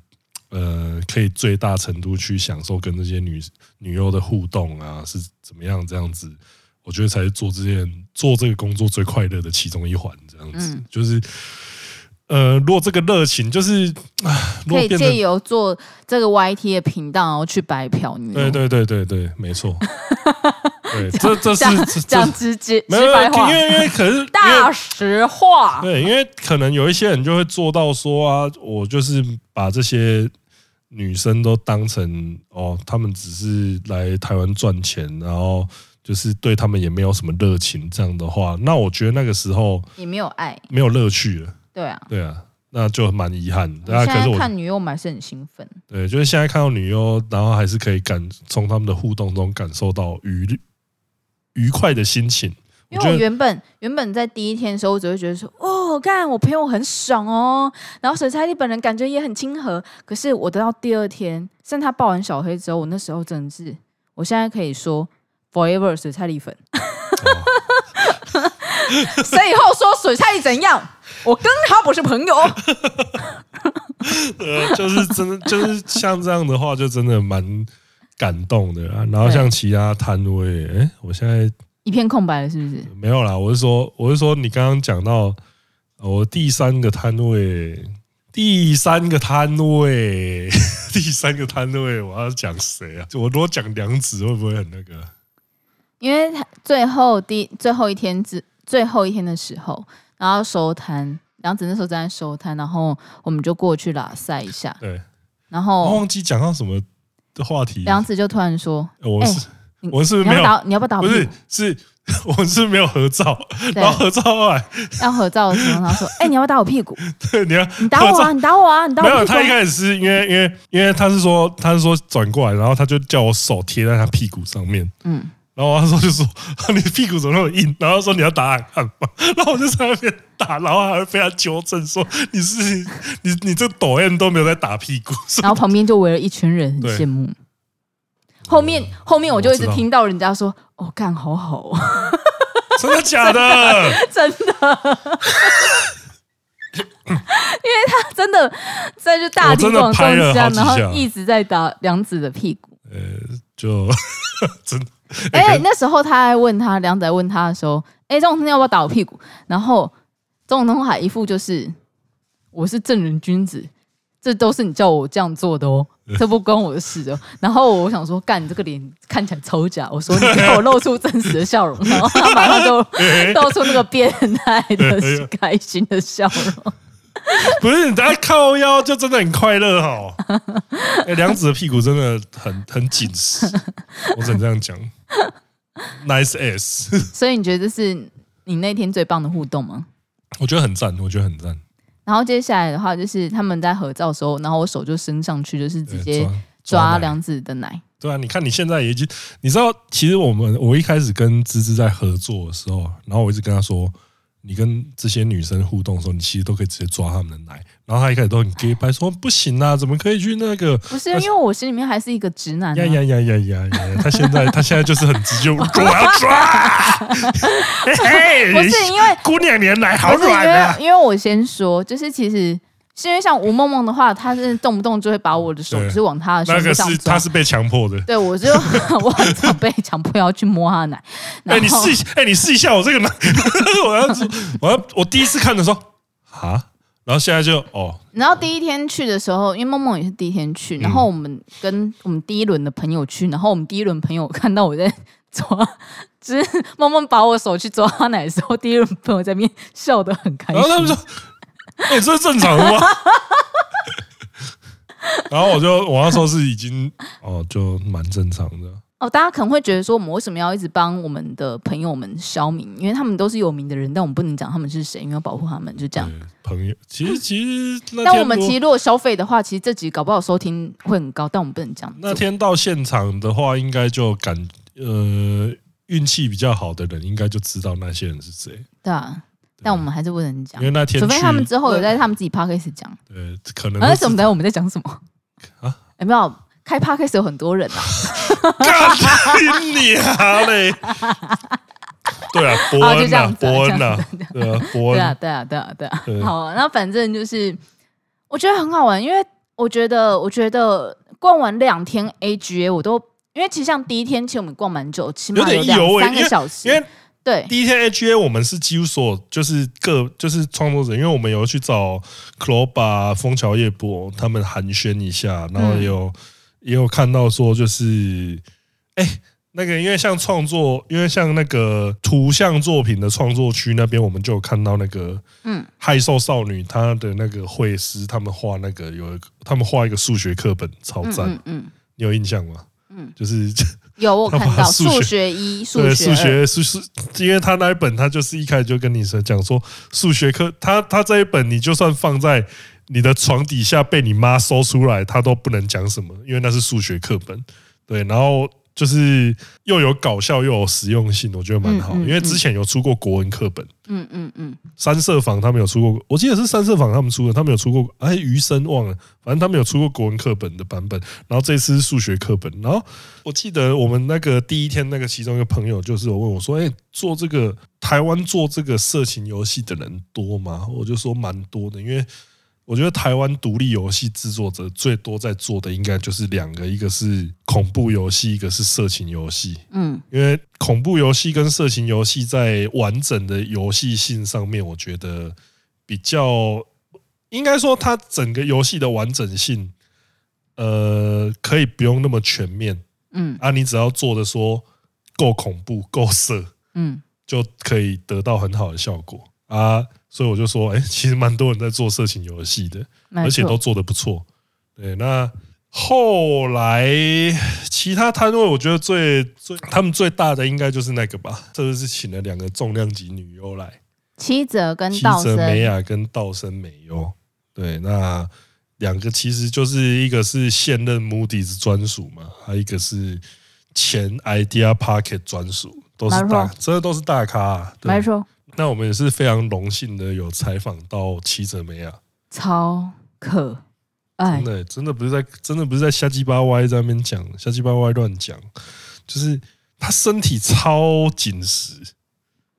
A: 呃，可以最大程度去享受跟这些女女优的互动啊，是怎么样这样子，我觉得才是做这件做这个工作最快乐的其中一环，这样子就是。呃，如果这个热情就是
B: 可以借由做这个 YT 的频道，然后去白嫖你。
A: 对对对对对，没错。<laughs> 对，这这是
B: 讲直接，
A: 没有，因为因为可是
B: 大实话。
A: 对，因为可能有一些人就会做到说啊，我就是把这些女生都当成哦，他们只是来台湾赚钱，然后就是对他们也没有什么热情，这样的话，那我觉得那个时候
B: 也没有爱，
A: 没有乐趣了。
B: 对啊，
A: 对啊，那就蛮遗憾。
B: 现在看女优，我们还是很兴奋。
A: 对，就是现在看到女优，然后还是可以感从他们的互动中感受到愉愉快的心情。
B: 因为我原本原本在第一天的时候，我只会觉得说，哦，看我朋友很爽哦，然后水彩丽本人感觉也很亲和。可是我等到第二天，像他抱完小黑之后，我那时候真的是，我现在可以说 forever 水彩丽粉。<laughs> 所以以后说水彩丽怎样？我跟他不是朋友，<laughs>
A: 呃，就是真的，就是像这样的话，就真的蛮感动的啊。然后像其他摊位，哎、欸，我现在
B: 一片空白了，是不是？
A: 没有啦，我是说，我是说，你刚刚讲到我第三个摊位，第三个摊位，<laughs> 第三个摊位，我要讲谁啊？我如果讲梁子，会不会很那个？
B: 因为最后第最后一天之最后一天的时候。然后收摊，梁子那时候正在收摊，然后我们就过去拉赛一下。对，然后
A: 我忘记讲到什么的话题，
B: 梁子就突然说：“
A: 我是我是没有，
B: 你要不要打？不
A: 是，是我是没有合照，然后合照后来
B: 要合照的时候，他说：‘ <laughs> 哎，你要不要打我屁股？’
A: 对，你要
B: 你打我啊，你打我啊，你打我。没有，
A: 他一开始是因为因为因为他是说他是说转过来，然后他就叫我手贴在他屁股上面。嗯。”然后他说就说 <laughs> 你屁股怎么那么硬？然后说你要打喊看嘛。<laughs> 然后我就在那边打，然后还会被他纠正说你是你你你这抖 M 都没有在打屁股。<laughs>
B: 然后旁边就围了一群人，很羡慕。后面后面我就一直听到人家说哦，干好好，
A: 真的假的？
B: 真的。因为他真的在这大庭广众下，然后一直在打梁子的屁股。
A: 呃，就真的。<laughs>
B: 哎、欸，那时候他还问他，梁子在问他的时候，哎、欸，钟永通要不要打我屁股？然后钟永通还一副就是我是正人君子，这都是你叫我这样做的哦，<laughs> 这不关我的事哦。然后我想说，干你这个脸看起来超假，我说你给我露出真实的笑容，然后他马上就露出那个变态的 <laughs> 开心的笑容。<laughs>
A: 不是你在靠腰，就真的很快乐哈。<laughs> 哎，梁子的屁股真的很很紧实，<laughs> 我只能这样讲。Nice ass。
B: 所以你觉得这是你那天最棒的互动吗？
A: 我觉得很赞，我觉得很赞。
B: 然后接下来的话，就是他们在合照的时候，然后我手就伸上去，就是直接抓梁子的奶。
A: 对啊，你看你现在也已经，你知道，其实我们我一开始跟芝芝在合作的时候，然后我一直跟他说。你跟这些女生互动的时候，你其实都可以直接抓他们的奶，然后他一开始都很 gay 白，说不行啊，怎么可以去那个？
B: 不是，因为我心里面还是一个直男。
A: 呀呀呀呀呀呀！他现在他现在就是很直接，我要抓。
B: 不是因为
A: 姑娘你的奶好软
B: 啊，因为我先说，就是其实。是因为像吴梦梦的话，她是动不动就会把我的手就是往她的身上抓。
A: 她是被强迫的。
B: 对，我就 <laughs> 我很常被强迫要去摸她的奶。哎、欸，
A: 你试一下，哎、欸，你试一下我这个奶。<laughs> 我要我要我第一次看的时候啊，然后现在就哦。
B: 然后第一天去的时候，因为梦梦也是第一天去，然后我们跟我们第一轮的朋友去，然后我们第一轮朋友看到我在 <laughs> 抓，就是梦梦把我手去抓她奶的时候，第一轮朋友在那边笑得很开心。然后他们说。
A: 哎、欸，这是正常的吗？<laughs> 然后我就我那时候是已经哦，就蛮正常的
B: 哦。大家可能会觉得说，我们为什么要一直帮我们的朋友们消名？因为他们都是有名的人，但我们不能讲他们是谁，因为要保护他们，就这样。
A: 朋友，其实其实，<laughs>
B: 但我们其实如果消费的话，其实这集搞不好收听会很高，但我们不能讲。
A: 那天到现场的话，应该就感呃运气比较好的人，应该就知道那些人是谁。
B: 对啊。但我们还是不能讲，
A: 因为那天
B: 除非他们之后有在他们自己 podcast 讲。
A: 对，可能。
B: 而且我们等下我们在讲什么啊？有没有开 podcast 有很多人啊？
A: 干你啊嘞！<laughs> 对啊，伯恩啊，伯恩啊，对啊，伯恩。
B: 对啊，对啊，对啊，对啊。好，那反正就是我觉得很好玩，因为我觉得，我觉得逛完两天 AGA 我都，因为其实像第一天其实我们逛蛮久，起码有两三个小时，因为。对，
A: 第一天 AGA 我们是几乎所有就是各就是创作者，因为我们有去找 Cloba、枫桥夜泊他们寒暄一下，然后也有、嗯、也有看到说就是，哎、欸，那个因为像创作，因为像那个图像作品的创作区那边，我们就有看到那个嗯，害兽少女她的那个绘师，他们画那个有一个，他们画一个数学课本超赞，嗯，嗯，你有印象吗？嗯，就是。
B: 有我看到数学一、数学
A: 数学数数，因为他那一本，他就是一开始就跟你说讲说数学课，他他这一本你就算放在你的床底下被你妈搜出来，他都不能讲什么，因为那是数学课本。对，然后。就是又有搞笑又有实用性，我觉得蛮好。因为之前有出过国文课本，嗯嗯嗯，三色坊他们有出过，我记得是三色坊他们出的，他们有出过，哎，余生忘了，反正他们有出过国文课本的版本。然后这次是数学课本。然后我记得我们那个第一天，那个其中一个朋友就是有问我说：“哎，做这个台湾做这个色情游戏的人多吗？”我就说蛮多的，因为。我觉得台湾独立游戏制作者最多在做的应该就是两个，一个是恐怖游戏，一个是色情游戏。嗯，因为恐怖游戏跟色情游戏在完整的游戏性上面，我觉得比较应该说它整个游戏的完整性，呃，可以不用那么全面。嗯，啊，你只要做的说够恐怖、够色，嗯，就可以得到很好的效果啊。所以我就说，哎，<laughs> 其实蛮多人在做色情游戏的，而且都做得不错。对，那后来其他摊位，我觉得最最他们最大的应该就是那个吧，这次是请了两个重量级女优来，
B: 七泽跟道森
A: 美雅跟道森美优。对，那两个其实就是一个是现任 Moody's 专属嘛，还有一个是前 Idea Pocket 专属，都是大，这都是大咖啊。
B: 没错。<laughs>
A: 那我们也是非常荣幸的，有采访到七泽美亚，
B: 超可爱，
A: 真的真的不是在真的不是在瞎鸡巴歪在那边讲瞎鸡巴歪乱讲，就是他身体超紧实，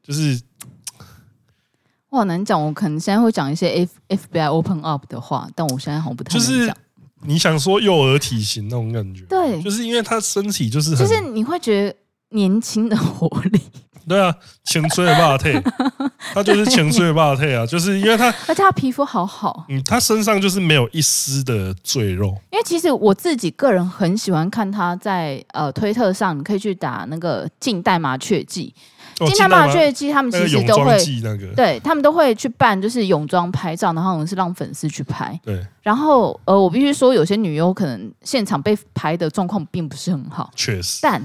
A: 就是
B: 我好难讲，我可能现在会讲一些 F FBI open up 的话，但我现在好像不太能讲。
A: 就是你想说幼儿体型那种感觉，
B: 对，
A: 就是因为他身体就是
B: 就是你会觉得年轻的活力。
A: 对啊，青春的霸体，<laughs> 他就是青春的霸体啊，就是因为他，<laughs>
B: 而且他皮肤好好，
A: 嗯，他身上就是没有一丝的赘肉。
B: 因为其实我自己个人很喜欢看他在呃推特上，你可以去打那个近代麻雀记。近代麻雀记，他们其实都会，
A: 那个、
B: 对他们都会去办，就是泳装拍照，然后我们是让粉丝去拍。
A: 对，
B: 然后呃，我必须说，有些女优可能现场被拍的状况并不是很好，
A: 确实。
B: 但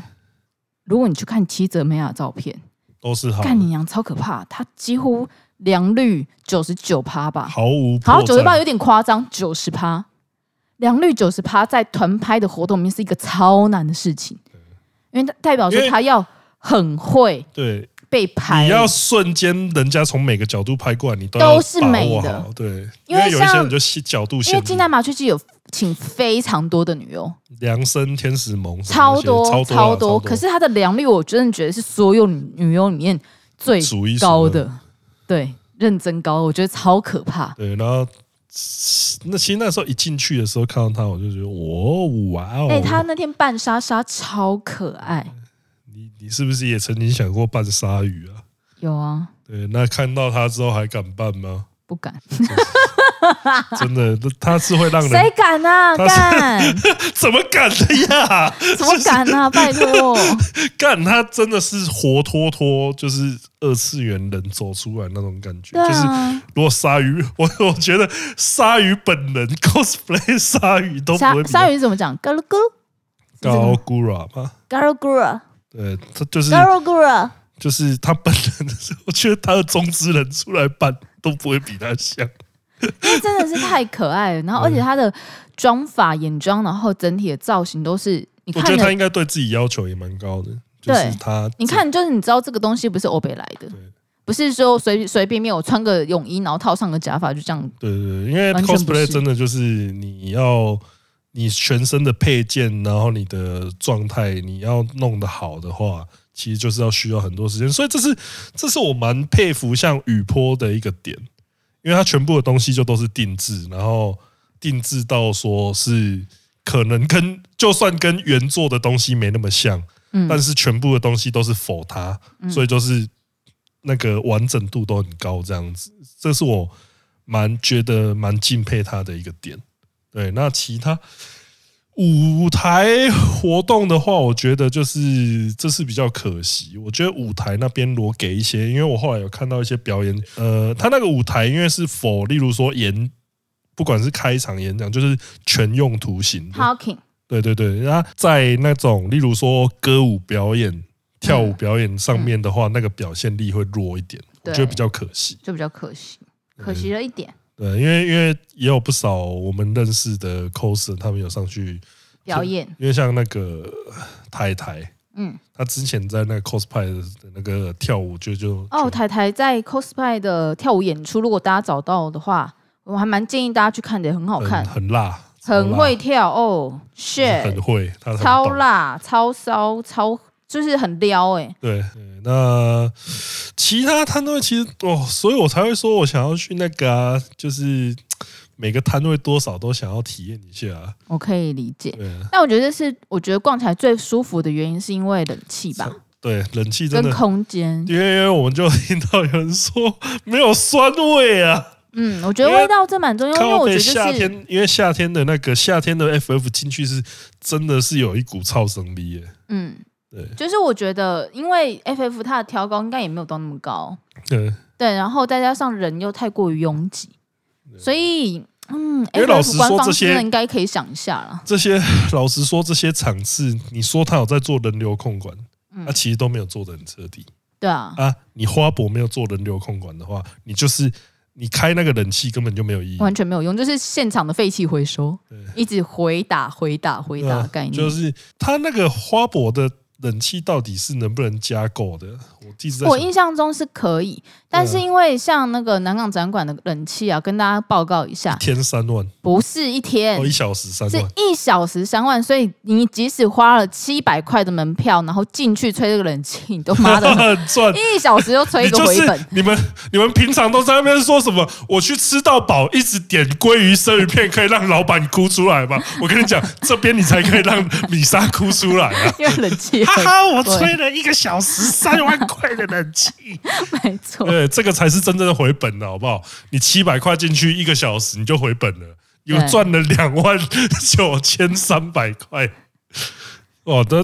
B: 如果你去看七泽美亚照片，
A: 都是好。
B: 干你娘，超可怕！她几乎良率九十九趴吧，
A: 毫无。
B: 好，九十八有点夸张，九十趴，良率九十趴，在团拍的活动里面是一个超难的事情，因为代表说他要。很会
A: 对
B: 被拍，
A: 你要瞬间人家从每个角度拍过来，你都
B: 都是美的。
A: 对，因为有一些人就角度，
B: 因为金代麻雀记有请非常多的女优，
A: 量身天使萌
B: 超多超多，
A: 超多，
B: 可是她的良率，我真的觉得是所有女优里面最高的，对，认真高，我觉得超可怕。
A: 对，然后那其实那时候一进去的时候看到她，我就觉得哇哇哦，
B: 哎，她那天扮莎莎超可爱。
A: 你是不是也曾经想过扮鲨鱼啊？
B: 有啊。
A: 对，那看到他之后还敢扮吗？
B: 不敢。<laughs>
A: 真的，他是会让人
B: 谁敢啊？干？<laughs>
A: 怎么敢的呀？
B: 怎么敢啊？拜托。<laughs>
A: 干，他真的是活脱脱就是二次元人走出来那种感觉。啊、就是如果鲨鱼，我我觉得鲨鱼本人 cosplay 鲨鱼都不会。
B: 鲨鱼怎么讲？嘎噜咕。
A: 高咕啦吗？
B: 嘎噜咕啦。
A: 对，他就是，就是他本人的时候，我觉得他的中之人出来扮都不会比他像，
B: 因为真的是太可爱了。然后，而且他的妆发、眼妆，然后整体的造型都是，你看，
A: 我觉得他应该对自己要求也蛮高的。就是他，
B: 你看，就是你知道这个东西不是欧北来的，不是说随随便便我穿个泳衣，然后套上个假发就这样。
A: 对对对，因为 cosplay 真的就是你要。你全身的配件，然后你的状态，你要弄得好的话，其实就是要需要很多时间。所以这是，这是我蛮佩服像雨坡的一个点，因为它全部的东西就都是定制，然后定制到说是可能跟就算跟原作的东西没那么像，但是全部的东西都是 for 它，所以就是那个完整度都很高，这样子，这是我蛮觉得蛮敬佩他的一个点。对，那其他舞台活动的话，我觉得就是这是比较可惜。我觉得舞台那边我给一些，因为我后来有看到一些表演，呃，他那个舞台因为是 for，例如说演，不管是开场演讲，就是全用图形。
B: Talking。
A: 对对对，那在那种例如说歌舞表演、跳舞表演上面的话，那个表现力会弱一点，我觉得比较可惜，
B: 就比较可惜，可惜了一点。
A: 对，因为因为也有不少我们认识的 coser，他们有上去
B: 表演。
A: 因为像那个台台，嗯，他之前在那个 cosplay 的那个跳舞就就
B: 哦，台台在 cosplay 的跳舞演出，如果大家找到的话，我还蛮建议大家去看的，很好看，
A: 很辣，
B: 很会跳哦，shit，
A: 很会，他
B: 超辣，超骚，超。就是很撩哎、欸，
A: 对，那其他摊位其实哦，所以我才会说我想要去那个啊，就是每个摊位多少都想要体验一下。
B: 我可以理解，但我觉得是，我觉得逛起来最舒服的原因是因为冷气吧？
A: 对，冷气真的
B: 跟空间，
A: 因为因为我们就听到有人说没有酸味啊。
B: 嗯，我觉得味道真蛮重要，因为我觉得、就是、
A: 夏天，因为夏天的那个夏天的 FF 进去是真的是有一股超生力耶。嗯。对，
B: 就是我觉得，因为 FF 它的挑高应该也没有到那么高，
A: 对。
B: 对，然后再加上人又太过于拥挤，所以嗯，
A: 因为老实说这些
B: 应该可以想一下了。
A: 这些 <laughs> 老实说这些场次，你说他有在做人流控管，他、嗯。啊、其实都没有做的很彻底。
B: 对啊，
A: 啊，你花博没有做人流控管的话，你就是你开那个冷气根本就没有意义，
B: 完全没有用，就是现场的废气回收，一直回打回打回打概念，
A: 就是他那个花博的。冷气到底是能不能加购的？我，
B: 我印象中是可以，但是因为像那个南港展馆的冷气啊，跟大家报告一下，
A: 一天三万，
B: 不是一天，
A: 哦，一小时三万，
B: 是一小时三万，所以你即使花了七百块的门票，然后进去吹这个冷气，你都妈的 <laughs> 很赚，一小时就吹一个回本。
A: 你们你们平常都在那边说什么？我去吃到饱，一直点鲑鱼生鱼片，可以让老板哭出来吗？我跟你讲，这边你才可以让米莎哭出来啊，<laughs>
B: 因为冷气，
A: 哈哈，我吹了一个小时三万块的冷气。
B: 没错，
A: 对，这个才是真正的回本的，好不好？你七百块进去一个小时，你就回本了，有赚了两万九千三百块。我，<laughs> 的，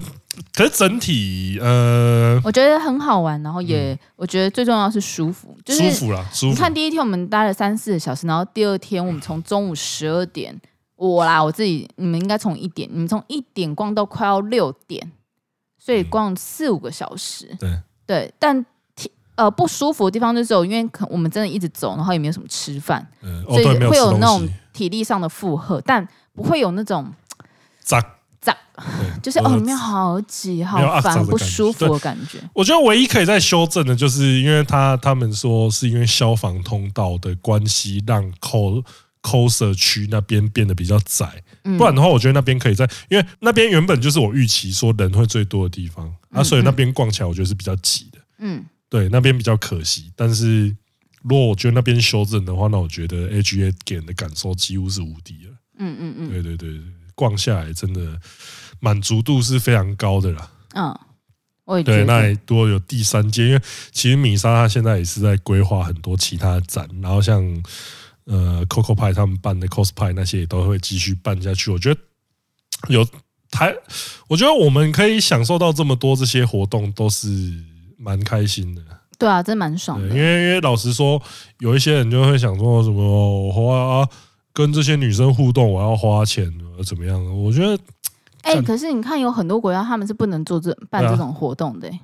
A: 可是整体，呃，
B: 我觉得很好玩，然后也，我觉得最重要是舒服，就是
A: 舒服啦，舒服。
B: 你看第一天我们待了三四个小时，然后第二天我们从中午十二点，我啦，我自己，你们应该从一点，你们从一点逛到快要六点，所以逛四五个小时，
A: 对。
B: 对，但呃不舒服的地方就是有，因为可我们真的一直走，然后也没有什么吃饭，
A: 嗯
B: 哦、所以会有那种体力上的负荷，但不会有那种
A: 脏
B: 脏，<laughs> 就是哦里面好挤好烦不舒服的感觉。
A: 我觉得唯一可以再修正的，就是因为他他们说是因为消防通道的关系，让 coser 区那边变得比较窄，不然的话，我觉得那边可以在，因为那边原本就是我预期说人会最多的地方。啊，所以那边逛起来我觉得是比较挤的，嗯，对，那边比较可惜。但是如果我觉得那边修正的话，那我觉得 AGA 给人的感受几乎是无敌了，嗯嗯嗯，对对对，逛下来真的满足度是非常高的啦。
B: 嗯，我也觉得
A: 对，那也多有第三届，因为其实米莎她现在也是在规划很多其他的展，然后像呃 Coco 派他们办的 Cos 派那些也都会继续办下去。我觉得有。台，我觉得我们可以享受到这么多这些活动，都是蛮开心的。
B: 对啊，真蛮爽的。
A: 因为因为老实说，有一些人就会想说什么，我花啊，跟这些女生互动，我要花钱，怎么样？我觉得，
B: 哎、欸，可是你看，有很多国家他们是不能做这办这种活动的、欸。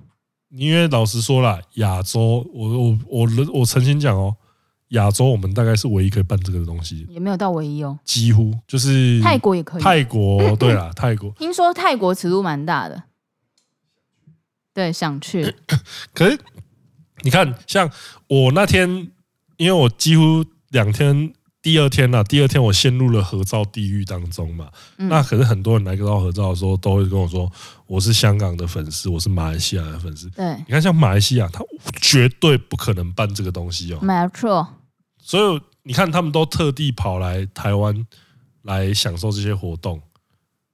A: 因为老实说啦，亚洲，我我我我诚心讲哦。亚洲，我们大概是唯一可以办这个的东西，
B: 也没有到唯一哦，
A: 几乎就是
B: 泰国也可以。
A: 泰国 <laughs> 对啦，泰国
B: 听说泰国尺度蛮大的，对，想去。<coughs>
A: 可是你看，像我那天，因为我几乎两天，第二天呐、啊，第二天我陷入了合照地狱当中嘛。嗯、那可是很多人来跟我合照的时候，都会跟我说，我是香港的粉丝，我是马来西亚的粉丝。
B: 对，
A: 你看，像马来西亚，他绝对不可能办这个东西哦，
B: 没错。
A: 所以你看，他们都特地跑来台湾来享受这些活动。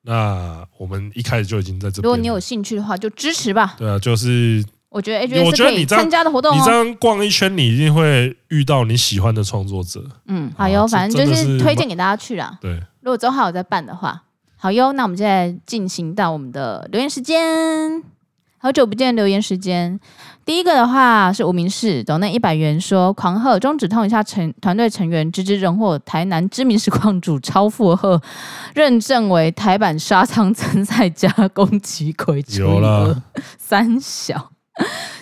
A: 那我们一开始就已经在这边。
B: 如果你有兴趣的话，就支持吧。
A: 对啊，就是
B: 我觉得，我觉得你参加的活动，
A: 你这样逛一圈，你一定会遇到你喜欢的创作者。
B: 嗯，好哟，反正就是推荐给大家去啦。
A: 对，
B: 如果之后还有在办的话，好哟。那我们现在进行到我们的留言时间。好久不见，留言时间。第一个的话是无名氏，抖内一百元说狂贺中指痛一下成团队成员，直至荣获台南知名实况主超负荷，认证为台版沙仓参赛加工奇魁。
A: 有了 <laughs>
B: 三小。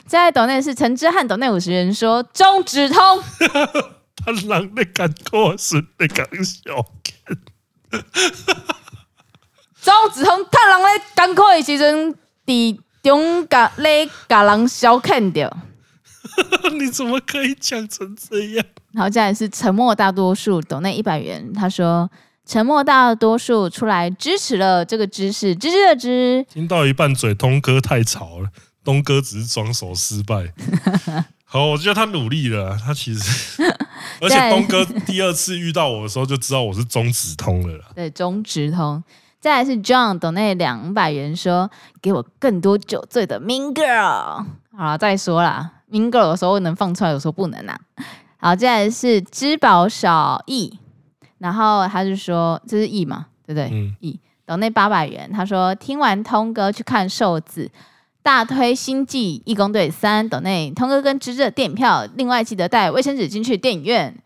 B: 再来抖内是陈之汉，抖内五十元说中指通，
A: 他人的感觉是的感笑。
B: 中指通，他人的感慨的时阵，第。中甲咧，甲人小看掉，
A: 你怎么可以讲成这样？
B: 然后接下来是沉默大多数，抖那一百元。他说：“沉默大多数出来支持了这个知识，吱吱的支。”
A: 听到一半嘴，东哥太吵了，东哥只是装手失败。好，我觉得他努力了，他其实，而且东哥第二次遇到我的时候就知道我是中指通了。
B: 对，中指通。再来是 John 等那两百元说，给我更多酒醉的 Mean Girl。好了，再说啦，Mean Girl 有时候能放出来，有时候不能啊。好，再来是知宝小易，然后他就说这是易嘛，对不对？嗯。易抖内八百元，他说听完通哥去看瘦子，大推星际义工队三。等内通哥跟芝芝的电影票，另外记得带卫生纸进去电影院。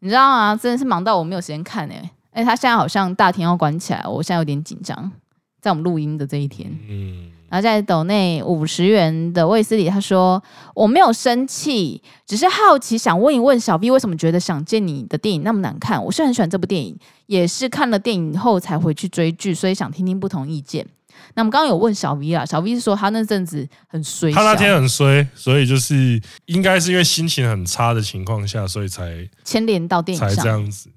B: 你知道吗？真的是忙到我没有时间看诶、欸。哎，他现在好像大厅要关起来，我现在有点紧张。在我们录音的这一天，嗯，然后在抖内五十元的卫斯理，他说我没有生气，只是好奇，想问一问小 V 为什么觉得想见你的电影那么难看？我是很喜欢这部电影，也是看了电影后才回去追剧，所以想听听不同意见。那我们刚刚有问小 V 啊，小 V 是说他那阵子很衰，
A: 他那天很衰，所以就是应该是因为心情很差的情况下，所以才
B: 牵连到电影上
A: 才这样子。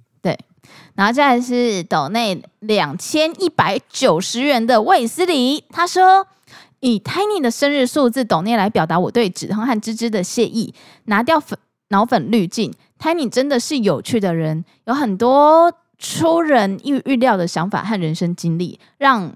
B: 然后再来是斗内两千一百九十元的卫斯理，他说以 Tiny 的生日数字斗内来表达我对止痛和芝芝的谢意，拿掉粉脑粉滤镜，Tiny 真的是有趣的人，有很多。出人意预料的想法和人生经历，让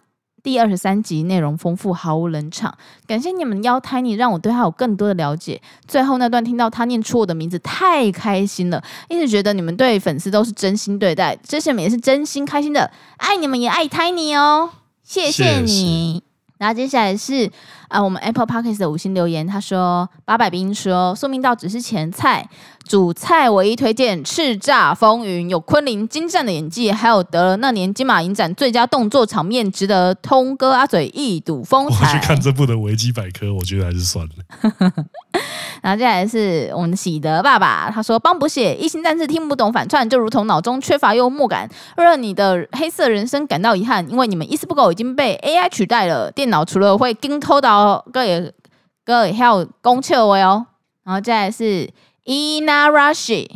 B: 第二十三集内容丰富，毫无冷场。感谢你们邀 Tiny，让我对他有更多的了解。最后那段听到他念出我的名字，太开心了！一直觉得你们对粉丝都是真心对待，这些人也是真心开心的，爱你们也爱 Tiny 哦，谢谢你。然后接下来是啊，我们 Apple Podcast 的五星留言，他说八百兵说宿命道只是前菜。主菜唯一推荐《叱咤风云》，有昆凌精湛的演技，还有得了那年金马影展最佳动作场面，值得通哥阿嘴一睹风采。
A: 我去看这部的维基百科，我觉得还是算了。<laughs>
B: 然后接下来是我们喜德爸爸，他说：“帮补写一星战士听不懂反串，就如同脑中缺乏幽默感，让你的黑色人生感到遗憾，因为你们一丝不苟已经被 AI 取代了。电脑除了会跟偷到，各也各也还有攻切位哦。”然后接下来是。Ina Rushi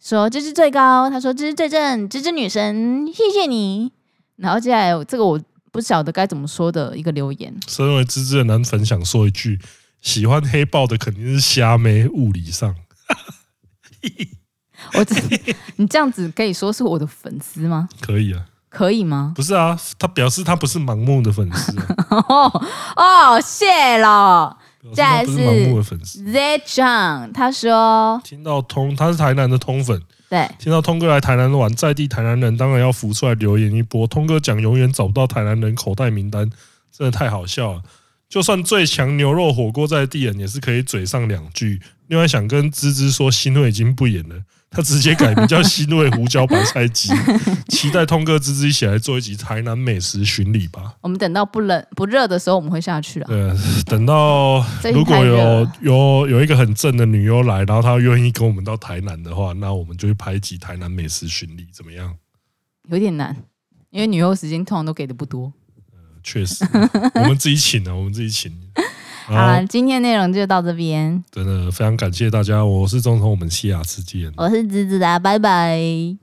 B: 说：“芝芝最高。”他说：“芝芝最正，芝芝女神，谢谢你。”然后接下来这个我不晓得该怎么说的一个留言。
A: 身为芝芝的男粉想说一句：喜欢黑豹的肯定是瞎妹，物理上。<laughs>
B: 我这你这样子可以说是我的粉丝吗？
A: 可以啊，
B: 可以吗？
A: 不是啊，他表示他不是盲目的粉丝、啊。<laughs>
B: 哦，谢了。再来是
A: Z
B: John，他说
A: 听到通，他是台南的通粉，
B: 对，
A: 听到通哥来台南玩，在地台南人当然要浮出来留言一波。通哥讲永远找不到台南人口袋名单，真的太好笑了。就算最强牛肉火锅在地人也是可以嘴上两句。另外想跟芝芝说，新味已经不演了。他直接改名叫新味胡椒白菜鸡，期待通哥芝芝一起来做一集台南美食巡礼吧。
B: 我们等到不冷不热的时候，我们会下去啊。
A: 对，等到如果有有有一个很正的女优来，然后她愿意跟我们到台南的话，那我们就去拍一集台南美食巡礼，怎么样？
B: 有点难，因为女优时间通常都给的不多。
A: 呃，确实，我们自己请的，我们自己请。<laughs>
B: 好了，今天内容就到这边。
A: 真的非常感谢大家，我是中通，我们下次见。
B: 我是子子啊，拜拜。